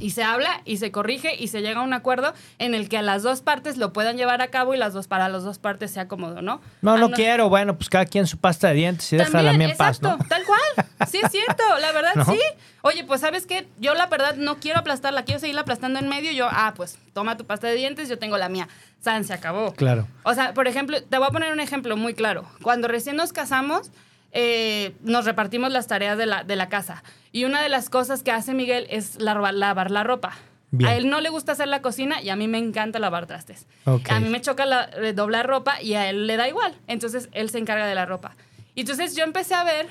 Y se habla y se corrige y se llega a un acuerdo en el que a las dos partes lo puedan llevar a cabo y las dos para las dos partes sea cómodo, ¿no? No, Ah, no quiero. Bueno, pues cada quien su pasta de dientes y déjala a mí en paz, ¿no? tal cual. Sí, es cierto, la verdad ¿No? sí. Oye, pues sabes qué, yo la verdad no quiero aplastarla, quiero seguirla aplastando en medio. Yo, ah, pues toma tu pasta de dientes, yo tengo la mía. San, se acabó. Claro. O sea, por ejemplo, te voy a poner un ejemplo muy claro. Cuando recién nos casamos, eh, nos repartimos las tareas de la, de la casa. Y una de las cosas que hace Miguel es lavar, lavar la ropa. Bien. A él no le gusta hacer la cocina y a mí me encanta lavar trastes. Ok. A mí me choca la, eh, doblar ropa y a él le da igual. Entonces él se encarga de la ropa. Y entonces yo empecé a ver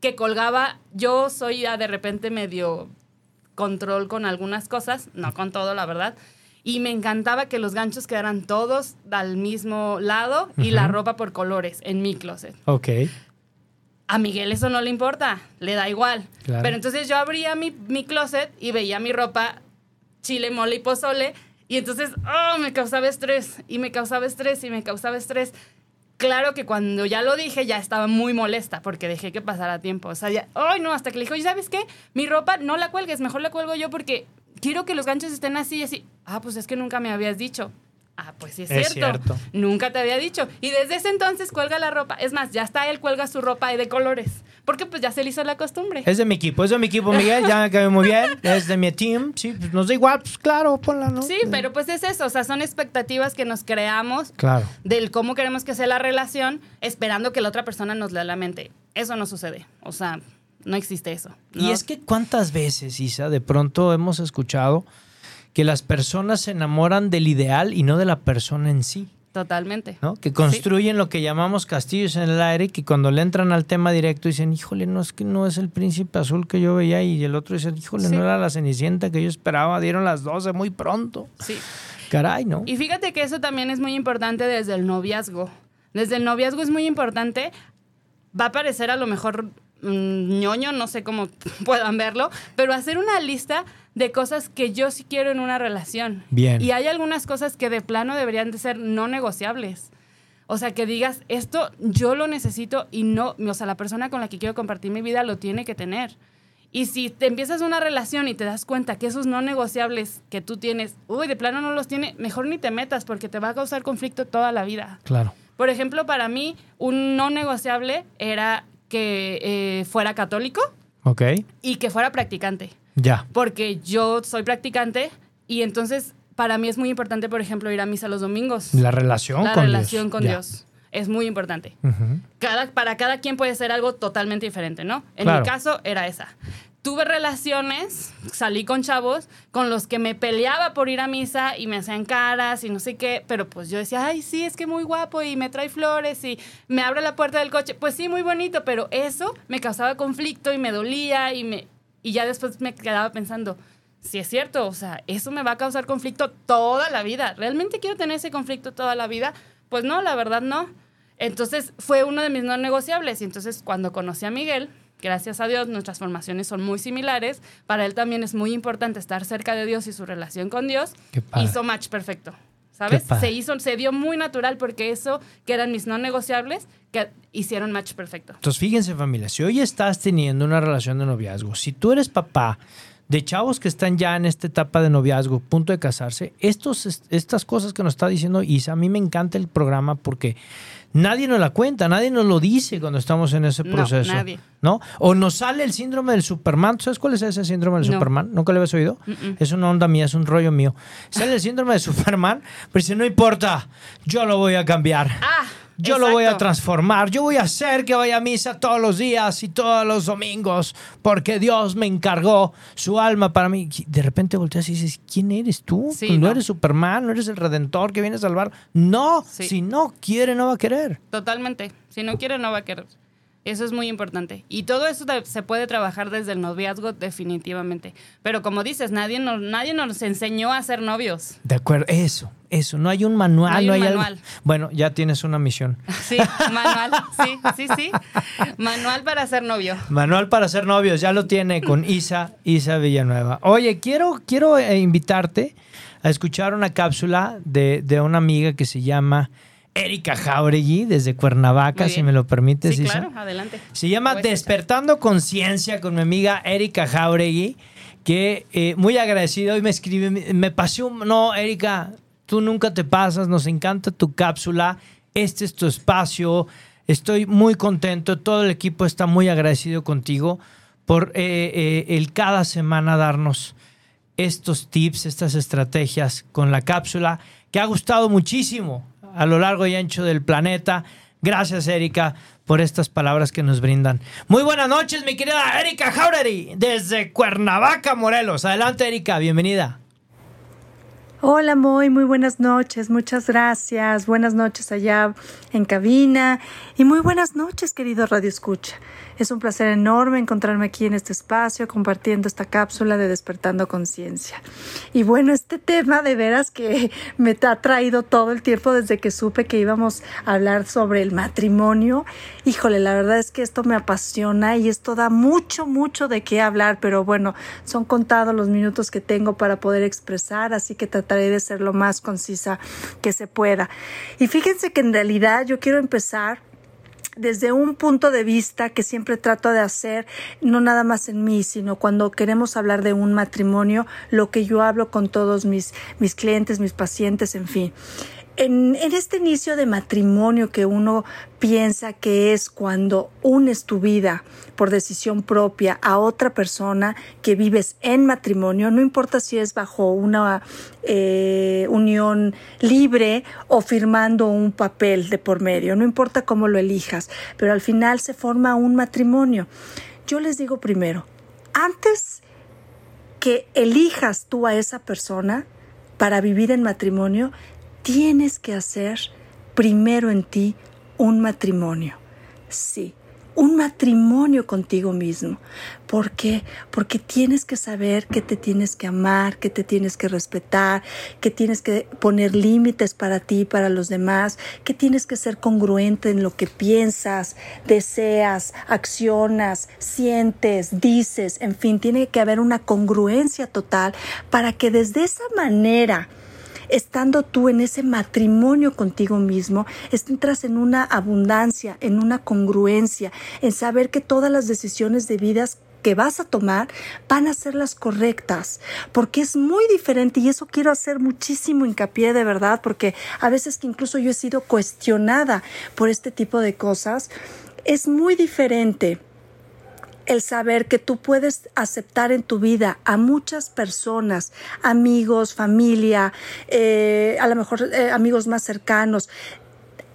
que colgaba, yo soy ya de repente medio control con algunas cosas, no con todo, la verdad. Y me encantaba que los ganchos quedaran todos al mismo lado y la ropa por colores en mi closet. Ok. A Miguel eso no le importa, le da igual. Claro. Pero entonces yo abría mi, mi closet y veía mi ropa chile, mole y pozole. Y entonces, oh, me causaba estrés, y me causaba estrés, y me causaba estrés. Claro que cuando ya lo dije, ya estaba muy molesta porque dejé que pasara tiempo. O sea, ya, ay, no, hasta que le dijo, "Oye, ¿sabes qué? Mi ropa no la cuelgues, mejor la cuelgo yo porque quiero que los ganchos estén así y así. Ah, pues es que nunca me habías dicho. Ah, pues sí es, Es cierto. cierto. Nunca te había dicho. Y desde ese entonces cuelga la ropa. Es más, ya está él cuelga su ropa de colores. Porque pues ya se le hizo la costumbre. Es de mi equipo, es de mi equipo, Miguel. Ya me quedé muy bien. Es de mi team. Sí, pues nos da igual. Pues claro, ponla, ¿no? Sí, pero pues es eso. O sea, son expectativas que nos creamos Claro. del cómo queremos que sea la relación, esperando que la otra persona nos lea la mente. Eso no sucede. O sea, no existe eso. Y es que cuántas veces, Isa, de pronto hemos escuchado que las personas se enamoran del ideal y no de la persona en sí. Totalmente. ¿no? Que construyen lo que llamamos castillos en el aire, que cuando le entran al tema directo dicen, híjole, no es que no es el príncipe azul que yo veía, y el otro dice, híjole, Sí. no era la cenicienta que yo esperaba, dieron las 12 muy pronto. Sí. Caray, ¿no? Y fíjate que eso también es muy importante desde el noviazgo. Desde el noviazgo es muy importante. Va a parecer a lo mejor mm, ñoño, no sé cómo puedan verlo, pero hacer una lista de cosas que yo sí quiero en una relación. Bien. Y hay algunas cosas que de plano deberían de ser no negociables. O sea, que digas, esto yo lo necesito y no, o sea, la persona con la que quiero compartir mi vida lo tiene que tener. Y si te empiezas una relación y te das cuenta que esos no negociables que tú tienes, uy, de plano no los tiene, mejor ni te metas porque te va a causar conflicto toda la vida. Claro. Por ejemplo, para mí, un no negociable era que eh, fuera católico Ok. y que fuera practicante. Ya. Porque yo soy practicante y entonces para mí es muy importante, por ejemplo, ir a misa los domingos. La relación La con relación Dios. con Ya. Dios. Es muy importante. Ujú. Cada, para cada quien puede ser algo totalmente diferente, ¿no? En Claro. mi caso era esa. Tuve relaciones, salí con chavos con los que me peleaba por ir a misa y me hacían caras y no sé qué, pero pues yo decía, ay, sí, es que muy guapo y me trae flores y me abre la puerta del coche. Pues sí, muy bonito, pero eso me causaba conflicto y me dolía y, me, y ya después me quedaba pensando, si es cierto, o sea, eso me va a causar conflicto toda la vida. ¿Realmente quiero tener ese conflicto toda la vida? Pues no, la verdad no. Entonces fue uno de mis no negociables. Y entonces cuando conocí a Miguel, gracias a Dios, nuestras formaciones son muy similares. Para él también es muy importante estar cerca de Dios y su relación con Dios. Hizo match perfecto. ¿Sabes? Se hizo, se dio muy natural porque eso, que eran mis no negociables, que hicieron match perfecto. Entonces, fíjense familia, si hoy estás teniendo una relación de noviazgo, si tú eres papá de chavos que están ya en esta etapa de noviazgo, punto de casarse, estos, est- estas cosas que nos está diciendo Isa, a mí me encanta el programa porque nadie nos la cuenta, nadie nos lo dice cuando estamos en ese No, proceso. nadie. ¿No? O nos sale el síndrome del Superman. ¿Tú ¿Sabes cuál es ese síndrome del No. Superman? ¿Nunca lo habías oído? Es una onda mía, es un rollo mío. Sale el síndrome de Superman, pero dice, no importa, yo lo voy a cambiar. Ah, Yo lo voy a transformar. Yo voy a hacer que vaya a misa todos los días y todos los domingos porque Dios me encargó su alma para mí. De repente volteas y dices, ¿quién eres tú? Sí, no, no. eres Superman, no eres el Redentor que viene a salvar. No, Sí. si no quiere, no va a querer. Totalmente. Si no quiere, no va a querer. Eso es muy importante. Y todo eso se puede trabajar desde el noviazgo definitivamente. Pero como dices, nadie nos, nadie nos enseñó a ser novios. De acuerdo, eso, eso. No hay un manual, No hay no un hay algo. manual. Bueno, ya tienes una misión. Sí, manual. Sí, sí, sí. Manual para ser novio. Manual para ser novios, ya lo tiene con Isa, Isa Villanueva. Oye, quiero, quiero eh, invitarte a escuchar una cápsula de, de una amiga que se llama Erika Jauregui, desde Cuernavaca, si me lo permites, Sí, Isa. claro, adelante. Se llama. Despertando Conciencia con mi amiga Erika Jauregui, que eh, muy agradecido y me escribe, me- me pasé un... No, Erika, tú nunca te pasas, nos encanta tu cápsula, este es tu espacio, estoy muy contento, todo el equipo está muy agradecido contigo por eh, eh, el cada semana darnos estos tips, estas estrategias con la cápsula que ha gustado muchísimo a lo largo y ancho del planeta. Gracias, Erika, por estas palabras que nos brindan. Muy buenas noches, mi querida Erika Jauregui, desde Cuernavaca, Morelos. Adelante, Erika, bienvenida. Hola, Moy, muy buenas noches, muchas gracias. Buenas noches allá en cabina y muy buenas noches, querido Radio Escucha. Es un placer enorme encontrarme aquí en este espacio compartiendo esta cápsula de Despertando Conciencia. Y bueno, este tema de veras que me ha traído todo el tiempo desde que supe que íbamos a hablar sobre el matrimonio. Híjole, la verdad es que esto me apasiona y esto da mucho, mucho de qué hablar, pero bueno, son contados los minutos que tengo para poder expresar, así que trataré de ser lo más concisa que se pueda. Y fíjense que en realidad yo quiero empezar desde un punto de vista que siempre trato de hacer, no nada más en mí, sino cuando queremos hablar de un matrimonio, lo que yo hablo con todos mis, mis clientes, mis pacientes, en fin. En, este inicio de matrimonio que uno piensa que es cuando unes tu vida por decisión propia a otra persona que vives en matrimonio, no importa si es bajo una eh, unión libre o firmando un papel de por medio, no importa cómo lo elijas, pero al final se forma un matrimonio. Yo les digo primero, antes que elijas tú a esa persona para vivir en matrimonio, tienes que hacer primero en ti un matrimonio. Sí, un matrimonio contigo mismo. ¿Por qué? Porque tienes que saber que te tienes que amar, que te tienes que respetar, que tienes que poner límites para ti y para los demás, que tienes que ser congruente en lo que piensas, deseas, accionas, sientes, dices, en fin, tiene que haber una congruencia total para que desde esa manera estando tú en ese matrimonio contigo mismo, entras en una abundancia, en una congruencia, en saber que todas las decisiones de vidas que vas a tomar van a ser las correctas, porque es muy diferente y eso quiero hacer muchísimo hincapié de verdad, porque a veces que incluso yo he sido cuestionada por este tipo de cosas, es muy diferente el saber que tú puedes aceptar en tu vida a muchas personas, amigos, familia, eh, a lo mejor eh, amigos más cercanos,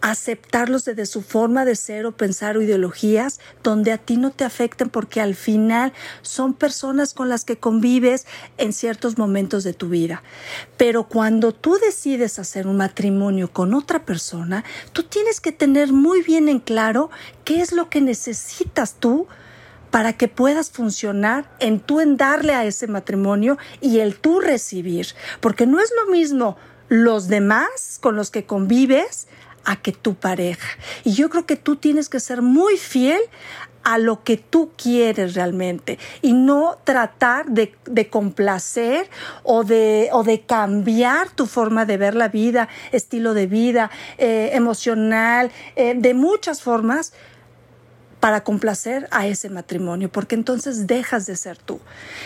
aceptarlos desde su forma de ser o pensar o ideologías donde a ti no te afecten porque al final son personas con las que convives en ciertos momentos de tu vida. Pero cuando tú decides hacer un matrimonio con otra persona, tú tienes que tener muy bien en claro qué es lo que necesitas tú para que puedas funcionar en tú en darle a ese matrimonio y el tú recibir. Porque no es lo mismo los demás con los que convives a que tu pareja. Y yo creo que tú tienes que ser muy fiel a lo que tú quieres realmente y no tratar de, complacer o de, o de, cambiar tu forma de ver la vida, estilo de vida, eh, emocional, eh, de muchas formas para complacer a ese matrimonio, porque entonces dejas de ser tú.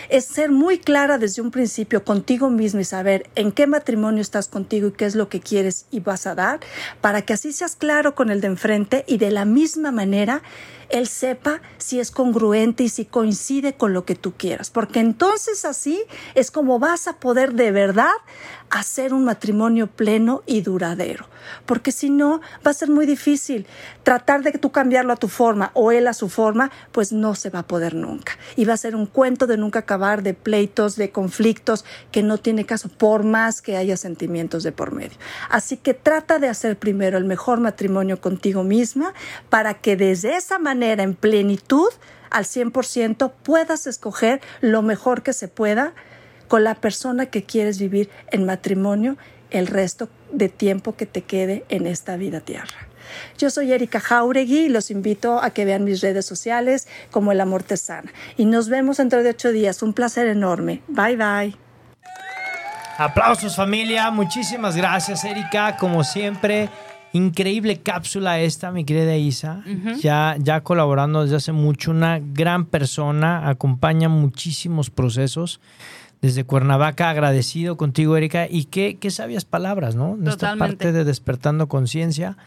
Es ser muy clara desde un principio contigo mismo y saber en qué matrimonio estás contigo y qué es lo que quieres y vas a dar, para que así seas claro con el de enfrente y de la misma manera él sepa si es congruente y si coincide con lo que tú quieras, porque entonces así es como vas a poder de verdad hacer un matrimonio pleno y duradero, porque si no va a ser muy difícil tratar de que tú cambiarlo a tu forma o él a su forma, pues no se va a poder nunca. Y va a ser un cuento de nunca acabar de pleitos, de conflictos que no tiene caso por más que haya sentimientos de por medio. Así que trata de hacer primero el mejor matrimonio contigo misma para que desde esa manera en plenitud, al 100%, puedas escoger lo mejor que se pueda con la persona que quieres vivir en matrimonio el resto de tiempo que te quede en esta vida tierra. Yo soy Erika Jauregui y los invito a que vean mis redes sociales como El Amor Te Sana. Y nos vemos dentro de ocho días. Un placer enorme. Bye bye. Aplausos familia. Muchísimas gracias Erika. Como siempre. Increíble cápsula esta, mi querida Isa. ya, ya colaborando desde hace mucho, una gran persona, acompaña muchísimos procesos. Desde Cuernavaca, agradecido contigo, Erika. Y qué, qué sabias palabras, ¿no? En esta parte de despertando conciencia.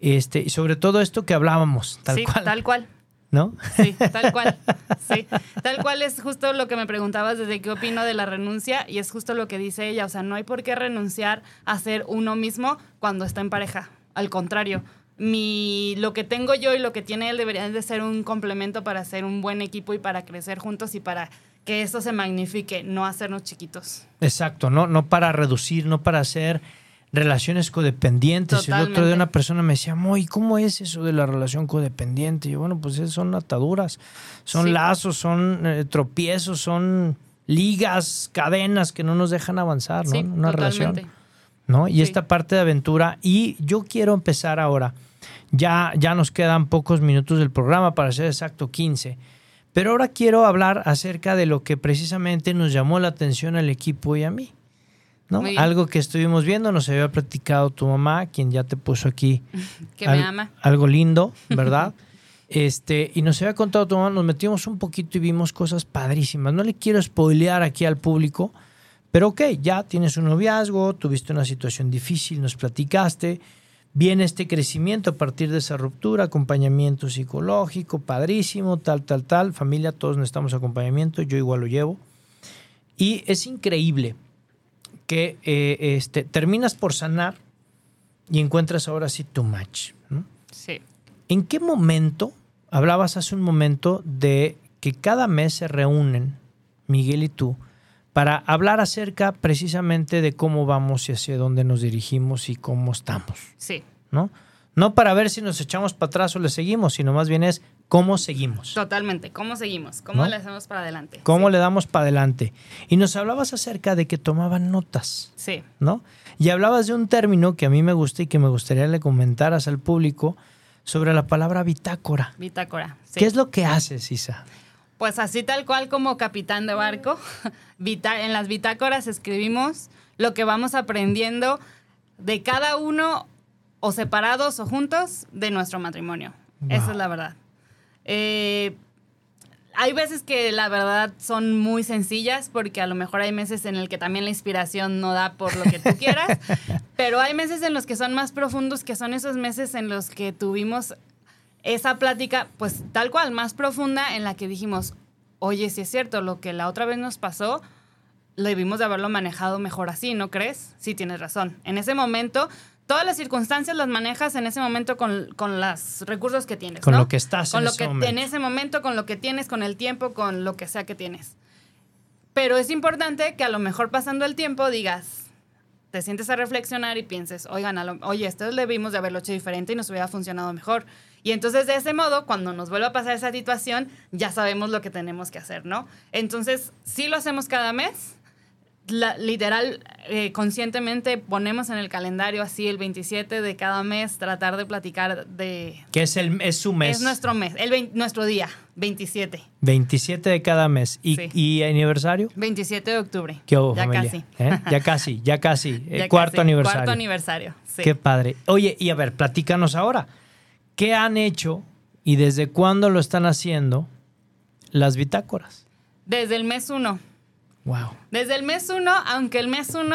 Este, y sobre todo esto que hablábamos, tal sí, cual. Tal cual. ¿No? Sí, tal cual. Sí, tal cual es justo lo que me preguntabas desde qué opino de la renuncia y es justo lo que dice ella. O sea, no hay por qué renunciar a ser uno mismo cuando está en pareja. Al contrario, mi, lo que tengo yo y lo que tiene él deberían de ser un complemento para ser un buen equipo y para crecer juntos y para que esto se magnifique, no hacernos chiquitos. Exacto, no, no para reducir, no para hacer relaciones codependientes. El otro día una persona me decía, Moy, ¿cómo es eso de la relación codependiente? Y yo, bueno, pues son ataduras, son lazos, son eh, tropiezos, son ligas, cadenas que no nos dejan avanzar, ¿no? Una relación. ¿No? Y esta parte de aventura. Y yo quiero empezar ahora. Ya, ya nos quedan pocos minutos del programa, para ser exacto 15. Pero ahora quiero hablar acerca de lo que precisamente nos llamó la atención al equipo y a mí. ¿no? Algo que estuvimos viendo, nos había platicado tu mamá, quien ya te puso aquí. Que me ama. Algo lindo, ¿verdad? este, y nos había contado tu mamá, nos metimos un poquito y vimos cosas padrísimas. No le quiero spoilear aquí al público, pero ok, ya tienes un noviazgo, tuviste una situación difícil, nos platicaste, viene este crecimiento a partir de esa ruptura, acompañamiento psicológico, padrísimo, tal, tal, tal, familia, todos necesitamos acompañamiento, yo igual lo llevo. Y es increíble que eh, este, terminas por sanar y encuentras ahora sí tu match. Sí. ¿En qué momento, hablabas hace un momento de que cada mes se reúnen, Miguel y tú, para hablar acerca precisamente de cómo vamos y hacia dónde nos dirigimos y cómo estamos. Sí. ¿No? No para ver si nos echamos para atrás o le seguimos, sino más bien es cómo seguimos. Totalmente, cómo seguimos, cómo le hacemos para adelante. Cómo le damos para adelante. Y nos hablabas acerca de que tomaban notas. Sí. ¿No? Y hablabas de un término que a mí me gusta y que me gustaría le comentaras al público sobre la palabra bitácora. Bitácora. Sí. ¿Qué es lo que haces, Isa? Pues así tal cual como capitán de barco, en las bitácoras escribimos lo que vamos aprendiendo de cada uno o separados o juntos de nuestro matrimonio. Esa es la verdad. Eh, hay veces que la verdad son muy sencillas porque a lo mejor hay meses en el que también la inspiración no da por lo que tú quieras, pero hay meses en los que son más profundos, que son esos meses en los que tuvimos esa plática, pues tal cual, más profunda, en la que dijimos, oye, si es cierto, lo que la otra vez nos pasó, debimos de haberlo manejado mejor así, ¿no crees? Sí, tienes razón. En ese momento, todas las circunstancias las manejas en ese momento con, con los recursos que tienes. Con ¿no? lo que estás con en lo ese que momento. en ese momento, con lo que tienes, con el tiempo, con lo que sea que tienes. Pero es importante que a lo mejor pasando el tiempo digas, te sientes a reflexionar y pienses, oigan, lo- oye, esto debimos de haberlo hecho diferente y nos hubiera funcionado mejor. Y entonces de ese modo, cuando nos vuelva a pasar esa situación, ya sabemos lo que tenemos que hacer, ¿no? Entonces, sí lo hacemos cada mes. La- literal, eh, conscientemente ponemos en el calendario así el 27 de cada mes, tratar de platicar de... Que es, el, es su mes. Es nuestro mes, el vein- nuestro día, 27. 27 de cada mes. ¿Y, Sí. y aniversario? 27 de octubre. ¿Qué hubo, ya casi. ¿Eh? Ya casi, ya casi. Eh, Ya cuarto casi. aniversario. Cuarto aniversario, sí. Qué padre. Oye, y a ver, platícanos ahora. ¿Qué han hecho y desde cuándo lo están haciendo las bitácoras? Desde el mes 1. Wow. Desde el mes 1, aunque el mes 1,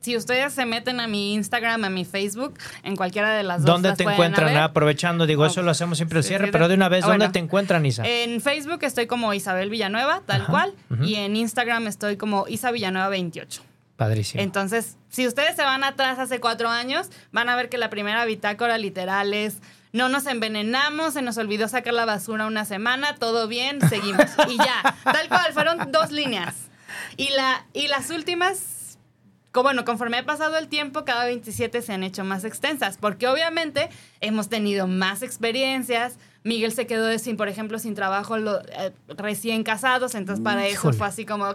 si ustedes se meten a mi Instagram, a mi Facebook, en cualquiera de las dos. ¿Dónde las te encuentran? Ah, Aprovechando, digo, Oh, eso lo hacemos siempre al cierre, sí, pero de una vez, ¿dónde bueno. te encuentran, Isa? En Facebook estoy como Isabel Villanueva, tal Ajá, cual. Y en Instagram estoy como Isa Villanueva 28. Padrísimo. Entonces, si ustedes se van atrás hace cuatro años, van a ver que la primera bitácora literal es no nos envenenamos, se nos olvidó sacar la basura una semana, todo bien, seguimos. Y ya, tal cual, fueron dos líneas. Y, la, y las últimas, bueno, conforme ha pasado el tiempo, cada 27 se han hecho más extensas, porque obviamente hemos tenido más experiencias. Miguel se quedó sin, por ejemplo, sin trabajo lo- eh, recién casados, entonces para eso Híjole. fue así como,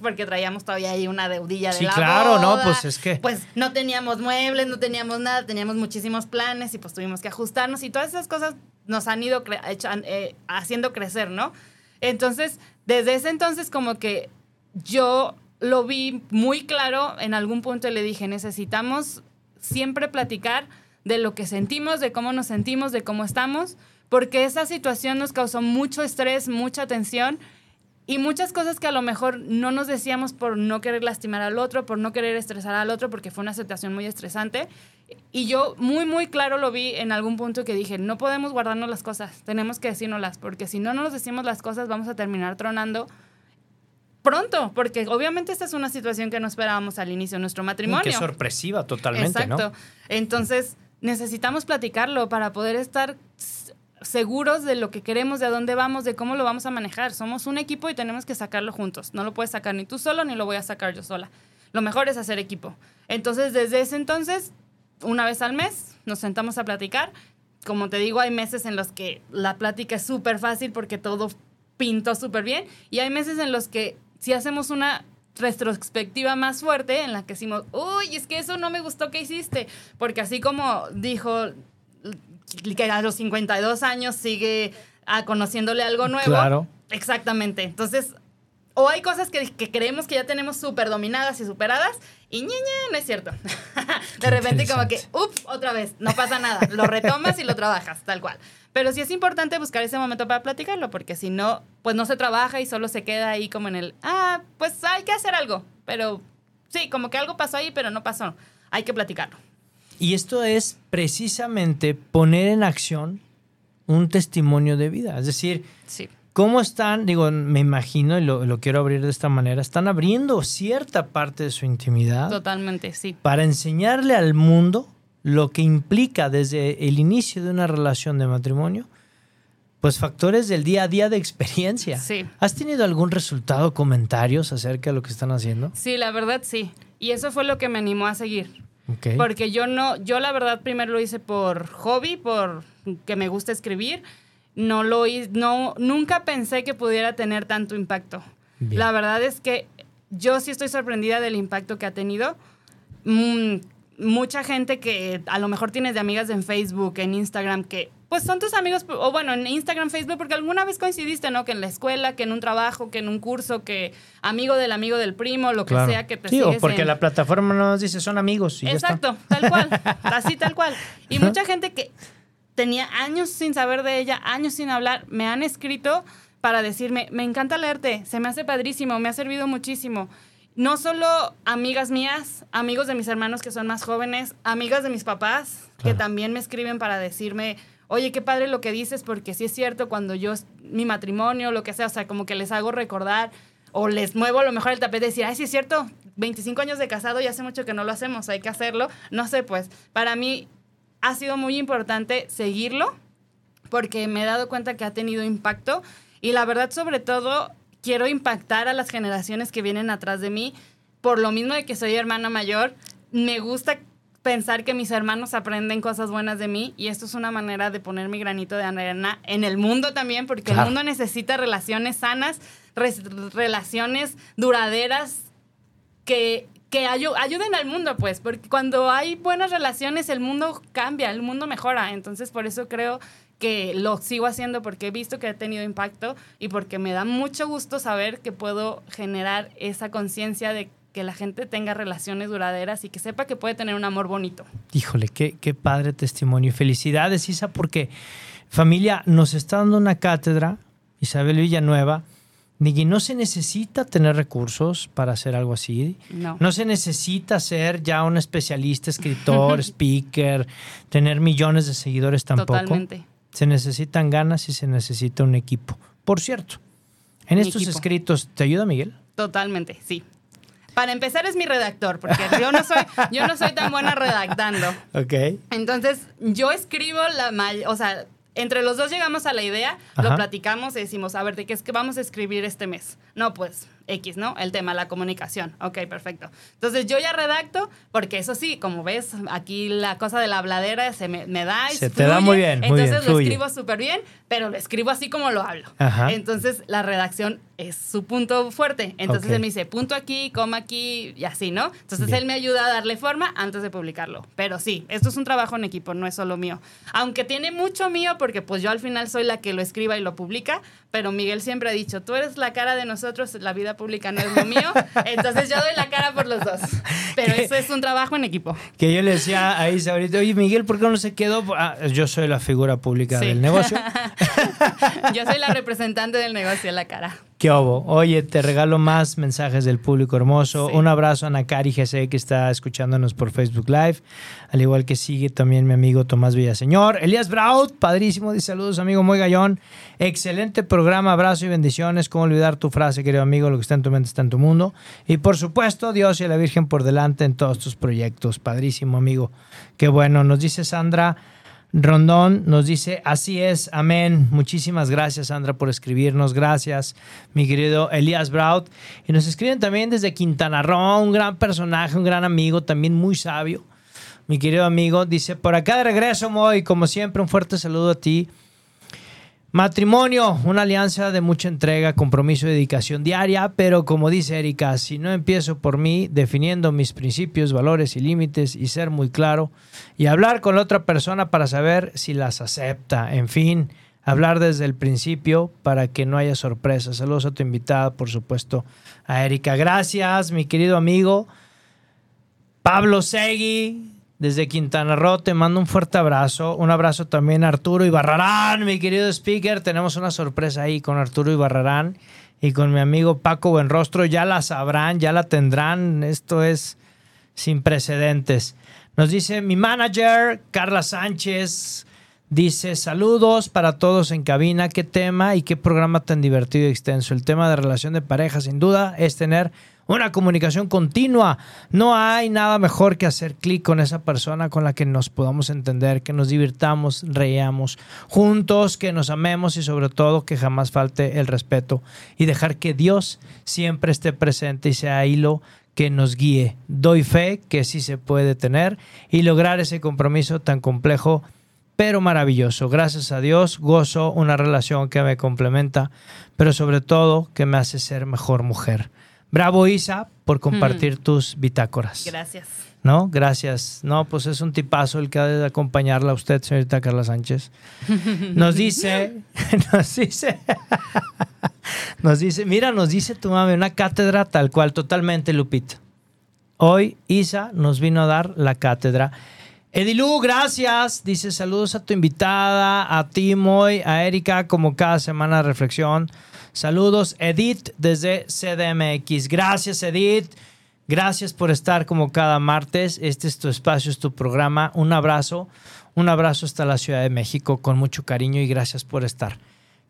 porque traíamos todavía ahí una deudilla de Sí, la claro, no, pues es que- Pues no teníamos muebles, no teníamos nada, teníamos muchísimos planes y pues tuvimos que ajustarnos y todas esas cosas nos han ido cre- eh, haciendo crecer, ¿no? Entonces, desde ese entonces como que yo lo vi muy claro en algún punto y le dije, necesitamos siempre platicar de lo que sentimos, de cómo nos sentimos, de cómo estamos, porque esa situación nos causó mucho estrés, mucha tensión y muchas cosas que a lo mejor no nos decíamos por no querer lastimar al otro, por no querer estresar al otro, porque fue una situación muy estresante. Y yo muy, muy claro lo vi en algún punto que dije, no podemos guardarnos las cosas, tenemos que decírnoslas, porque si no nos decimos las cosas vamos a terminar tronando pronto, porque obviamente esta es una situación que no esperábamos al inicio de nuestro matrimonio. Qué sorpresiva totalmente, Exacto. ¿no? Entonces, necesitamos platicarlo para poder estar seguros de lo que queremos, de a dónde vamos, de cómo lo vamos a manejar. Somos un equipo y tenemos que sacarlo juntos. No lo puedes sacar ni tú solo, ni lo voy a sacar yo sola. Lo mejor es hacer equipo. Entonces, desde ese entonces, una vez al mes, nos sentamos a platicar. Como te digo, hay meses en los que la plática es súper fácil porque todo pintó súper bien. Y hay meses en los que si hacemos una retrospectiva más fuerte en la que decimos, uy, es que eso no me gustó que hiciste. Porque así como dijo que a los 52 años sigue ah, conociéndole algo nuevo. Claro. Exactamente. Entonces, o hay cosas que, que creemos que ya tenemos súper dominadas y superadas y ñe, ñe, no es cierto. De repente como que, ups, otra vez, no pasa nada. Lo retomas y lo trabajas, tal cual. Pero sí es importante buscar ese momento para platicarlo, porque si no, pues no se trabaja y solo se queda ahí como en el, ah, pues hay que hacer algo. Pero sí, como que algo pasó ahí, pero no pasó. Hay que platicarlo. Y esto es precisamente poner en acción un testimonio de vida. Es decir, Sí. ¿Cómo están? Digo, me imagino, y lo, lo quiero abrir de esta manera, están abriendo cierta parte de su intimidad Totalmente, sí. para enseñarle al mundo lo que implica desde el inicio de una relación de matrimonio, pues factores del día a día de experiencia. Sí. ¿Has tenido algún resultado, comentarios acerca de lo que están haciendo? Sí, la verdad sí. Y eso fue lo que me animó a seguir. Ok. Porque yo no, yo la verdad primero lo hice por hobby, por que me gusta escribir. No lo hice, no, nunca pensé que pudiera tener tanto impacto. Bien. La verdad es que yo sí estoy sorprendida del impacto que ha tenido. Mm, mucha gente que a lo mejor tienes de amigas en Facebook, en Instagram, que pues son tus amigos, o bueno, en Instagram, Facebook, porque alguna vez coincidiste, ¿no? Que en la escuela, que en un trabajo, que en un curso, que amigo del amigo del primo, lo que Claro. sea que te Sí, o porque en- la plataforma nos dice son amigos y ya está. Exacto, tal cual, así tal cual. Y mucha gente que tenía años sin saber de ella, años sin hablar, me han escrito para decirme, me encanta leerte, se me hace padrísimo, me ha servido muchísimo. No solo amigas mías, amigos de mis hermanos que son más jóvenes, amigas de mis papás, que también me escriben para decirme, oye, qué padre lo que dices, porque sí es cierto, cuando yo, mi matrimonio, lo que sea, o sea, como que les hago recordar o les muevo a lo mejor el tapete y decir, ay, sí es cierto, 25 años de casado y hace mucho que no lo hacemos, hay que hacerlo. No sé, pues para mí ha sido muy importante seguirlo porque me he dado cuenta que ha tenido impacto y la verdad sobre todo quiero impactar a las generaciones que vienen atrás de mí. Por lo mismo de que soy hermana mayor, me gusta pensar que mis hermanos aprenden cosas buenas de mí y esto es una manera de poner mi granito de arena en el mundo también, porque el mundo necesita relaciones sanas, relaciones duraderas que, que ayuden al mundo, pues, porque cuando hay buenas relaciones el mundo cambia, el mundo mejora, entonces por eso creo que lo sigo haciendo porque he visto que ha tenido impacto y porque me da mucho gusto saber que puedo generar esa conciencia de que la gente tenga relaciones duraderas y que sepa que puede tener un amor bonito. Híjole, qué, qué padre testimonio. Felicidades, Isa, porque familia nos está dando una cátedra, Isabel Villanueva, que no se necesita tener recursos para hacer algo así. No. No se necesita ser ya un especialista, escritor, speaker, tener millones de seguidores tampoco. Totalmente. Se necesitan ganas y se necesita un equipo. Por cierto, en estos equipo. escritos, ¿te ayuda Miguel? Totalmente, sí. Para empezar es mi redactor, porque yo no soy, yo no soy tan buena redactando. Ok. Entonces, yo escribo la o sea, entre los dos llegamos a la idea, Ajá. lo platicamos y decimos, a ver, ¿de qué es que vamos a escribir este mes? No, pues X, ¿no? El tema, la comunicación. Ok, perfecto. Entonces yo ya redacto, porque eso sí, como ves, aquí la cosa de la habladera se me, me da y Se te da muy bien, muy bien, Entonces lo fluye. escribo súper bien, pero lo escribo así como lo hablo. Ajá. Entonces la redacción es su punto fuerte. Entonces Ok. él me dice, punto aquí, coma aquí y así, ¿no? Entonces Bien. él me ayuda a darle forma antes de publicarlo. Pero sí, esto es un trabajo en equipo, no es solo mío. Aunque tiene mucho mío porque pues yo al final soy la que lo escriba y lo publica, pero Miguel siempre ha dicho, tú eres la cara de nosotros, la vida pública no es lo mío, entonces yo doy la cara por los dos. Pero eso es un trabajo en equipo. Que yo le decía a Isa ahorita, oye Miguel, ¿por qué no se quedó? Ah, yo soy la figura pública Sí. del negocio. Yo soy la representante del negocio, la cara. ¿Qué obo? Oye, te regalo más mensajes del público hermoso. Sí. Un abrazo a Nakari GC que está escuchándonos por Facebook Live. Al igual que sigue también mi amigo Tomás Villaseñor. Elías Braut, padrísimo. Dice saludos, amigo Muy Gallón. Excelente programa, abrazo y bendiciones. ¿Cómo olvidar tu frase, querido amigo? Lo que está en tu mente está en tu mundo. Y por supuesto, Dios y la Virgen por delante en todos tus proyectos. Padrísimo, amigo. Qué bueno. Nos dice Sandra. Rondón nos dice, así es, amén. Muchísimas gracias, Sandra, por escribirnos. Gracias, mi querido Elías Braut. Y nos escriben también desde Quintana Roo, un gran personaje, un gran amigo, también muy sabio. Mi querido amigo dice, por acá de regreso, Moy, como siempre, un fuerte saludo a ti. Matrimonio, una alianza de mucha entrega, compromiso y dedicación diaria, pero como dice Erika, si no empiezo por mí definiendo mis principios, valores y límites y ser muy claro y hablar con la otra persona para saber si las acepta, en fin, hablar desde el principio para que no haya sorpresas. Saludos a tu invitada, por supuesto, a Erika. Gracias, mi querido amigo. Pablo Segui, desde Quintana Roo, te mando un fuerte abrazo. Un abrazo también a Arturo Ibarrarán, mi querido speaker. Tenemos una sorpresa ahí con Arturo Ibarrarán y con mi amigo Paco Buenrostro. Ya la sabrán, ya la tendrán. Esto es sin precedentes. Nos dice mi manager, Carla Sánchez. Dice, saludos para todos en cabina. ¿Qué tema y qué programa tan divertido y extenso? El tema de relación de pareja, sin duda, es tener una comunicación continua. No hay nada mejor que hacer clic con esa persona con la que nos podamos entender, que nos divirtamos, reíamos juntos, que nos amemos y sobre todo que jamás falte el respeto y dejar que Dios siempre esté presente y sea hilo que nos guíe. Doy fe que sí se puede tener y lograr ese compromiso tan complejo pero maravilloso. Gracias a Dios gozo una relación que me complementa, pero sobre todo que me hace ser mejor mujer. Bravo Isa por compartir tus bitácoras. Gracias. ¿No? Gracias. No, pues es un tipazo el que ha de acompañarla a usted, señorita Carla Sánchez. Nos dice, nos dice, nos dice, mira, nos dice tu mami, una cátedra tal cual, totalmente, Lupita. Hoy Isa nos vino a dar la cátedra. Edilu, gracias. Dice saludos a tu invitada, a ti, Moy, a Erika, como cada semana de reflexión. Saludos, Edith, desde CDMX. Gracias, Edith. Gracias por estar como cada martes. Este es tu espacio, es tu programa. Un abrazo, un abrazo hasta la Ciudad de México con mucho cariño y gracias por estar.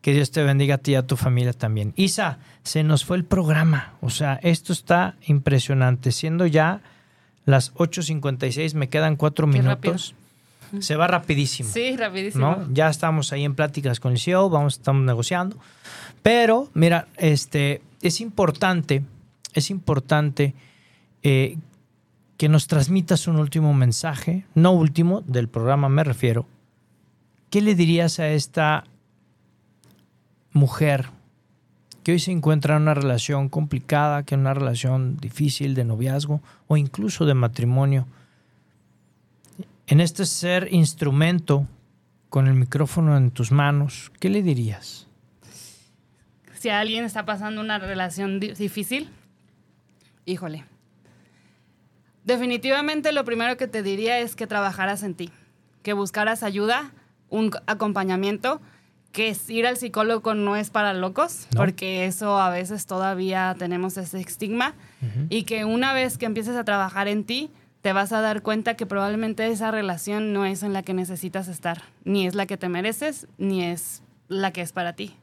Que Dios te bendiga a ti y a tu familia también. Isa, se nos fue el programa. O sea, esto está impresionante. Siendo ya las 8.56, me quedan cuatro Qué minutos. Se va rapidísimo. Sí, rapidísimo. ¿no? Ya estamos ahí en pláticas con el CEO, vamos, estamos negociando. Pero, mira, este, es importante, es importante eh, que nos transmitas un último mensaje, no último, del programa me refiero. ¿Qué le dirías a esta mujer que hoy se encuentra en una relación complicada, que en una relación difícil de noviazgo o incluso de matrimonio? En este ser instrumento con el micrófono en tus manos, ¿qué le dirías? Si alguien está pasando una relación di- difícil, híjole. Definitivamente lo primero que te diría es que trabajaras en ti, que buscaras ayuda, un acompañamiento, que ir al psicólogo no es para locos, No. porque eso a veces todavía tenemos ese estigma, y que una vez que empieces a trabajar en ti, te vas a dar cuenta que probablemente esa relación no es en la que necesitas estar, ni es la que te mereces, ni es la que es para ti.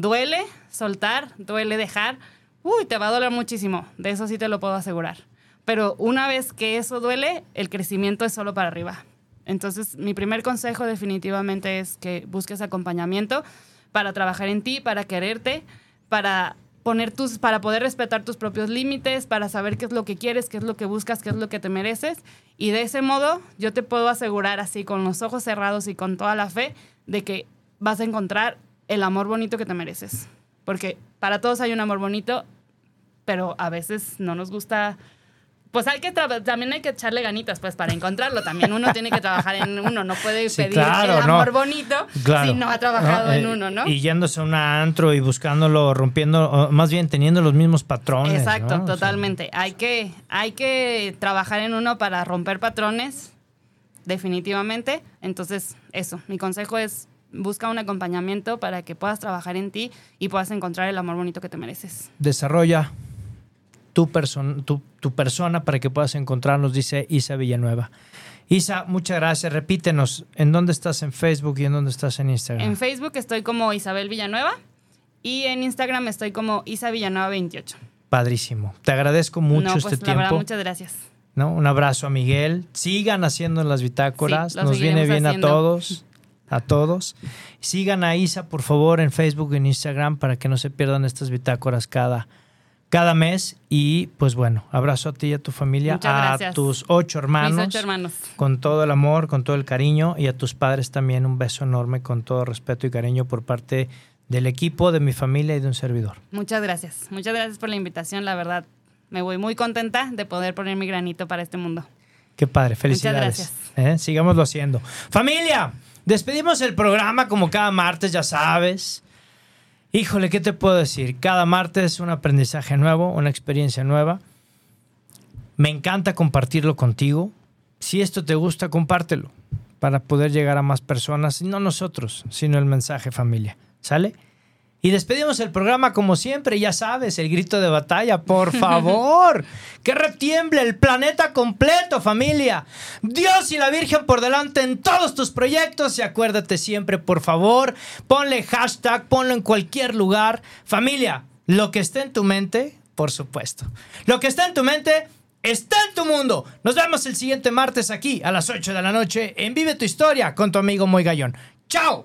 Duele soltar, duele dejar. Uy, te va a doler muchísimo. De eso sí te lo puedo asegurar. Pero una vez que eso duele, el crecimiento es solo para arriba. Entonces, mi primer consejo definitivamente es que busques acompañamiento para trabajar en ti, para quererte, para poner tus para poder respetar tus propios límites, para saber qué es lo que quieres, qué es lo que buscas, qué es lo que te mereces y de ese modo yo te puedo asegurar así con los ojos cerrados y con toda la fe de que vas a encontrar el amor bonito que te mereces. Porque para todos hay un amor bonito, pero a veces no nos gusta. Pues hay que también hay que echarle ganitas pues para encontrarlo. También uno tiene que trabajar en uno, no puede Sí, pedir claro, el no. amor bonito si no ha trabajado ¿no? en Eh, uno, ¿no? Y yéndose a un antro y buscándolo, rompiendo, más bien teniendo los mismos patrones. Exacto, ¿no? O sea, totalmente. hay, que, hay que trabajar en uno para romper patrones, definitivamente. Entonces, eso, mi consejo es busca un acompañamiento para que puedas trabajar en ti y puedas encontrar el amor bonito que te mereces. desarrolla tu, person- tu, tu persona para que puedas encontrarnos, dice Isa Villanueva. Isa, muchas gracias. Repítenos, ¿en dónde estás en Facebook y en dónde estás en Instagram? En Facebook estoy como Isabel Villanueva y en Instagram estoy como Isa Villanueva 28. Padrísimo. Te agradezco mucho no, pues este la verdad, tiempo. muchas gracias. ¿no? Un abrazo a Miguel. Sigan haciendo las bitácoras. Sí, Nos viene bien haciendo. a todos. A todos. Sigan a Isa, por favor, en Facebook y en Instagram para que no se pierdan estas bitácoras cada, cada mes. Y pues bueno, abrazo a ti y a tu familia, Muchas a gracias. tus ocho hermanos. Mis ocho hermanos. Con todo el amor, con todo el cariño. Y a tus padres también un beso enorme con todo respeto y cariño por parte del equipo, de mi familia y de un servidor. Muchas gracias. Muchas gracias por la invitación. La verdad, me voy muy contenta de poder poner mi granito para este mundo. Qué padre, felicidades. gracias. ¿eh? Sigámoslo haciendo. Familia, despedimos el programa como cada martes, ya sabes. Híjole, ¿qué te puedo decir? Cada martes un aprendizaje nuevo, una experiencia nueva. Me encanta compartirlo contigo. Si esto te gusta, compártelo para poder llegar a más personas, no nosotros, sino el mensaje familia. ¿Sale? Y despedimos el programa como siempre, ya sabes, el grito de batalla, por favor, que retiemble el planeta completo, familia. Dios y la Virgen por delante en todos tus proyectos y acuérdate siempre, por favor, ponle hashtag, ponlo en cualquier lugar. Familia, lo que esté en tu mente, por supuesto. Lo que está en tu mente está en tu mundo. Nos vemos el siguiente martes aquí a las 8 de la noche en Vive tu Historia con tu amigo Moy Gallón. ¡Chao!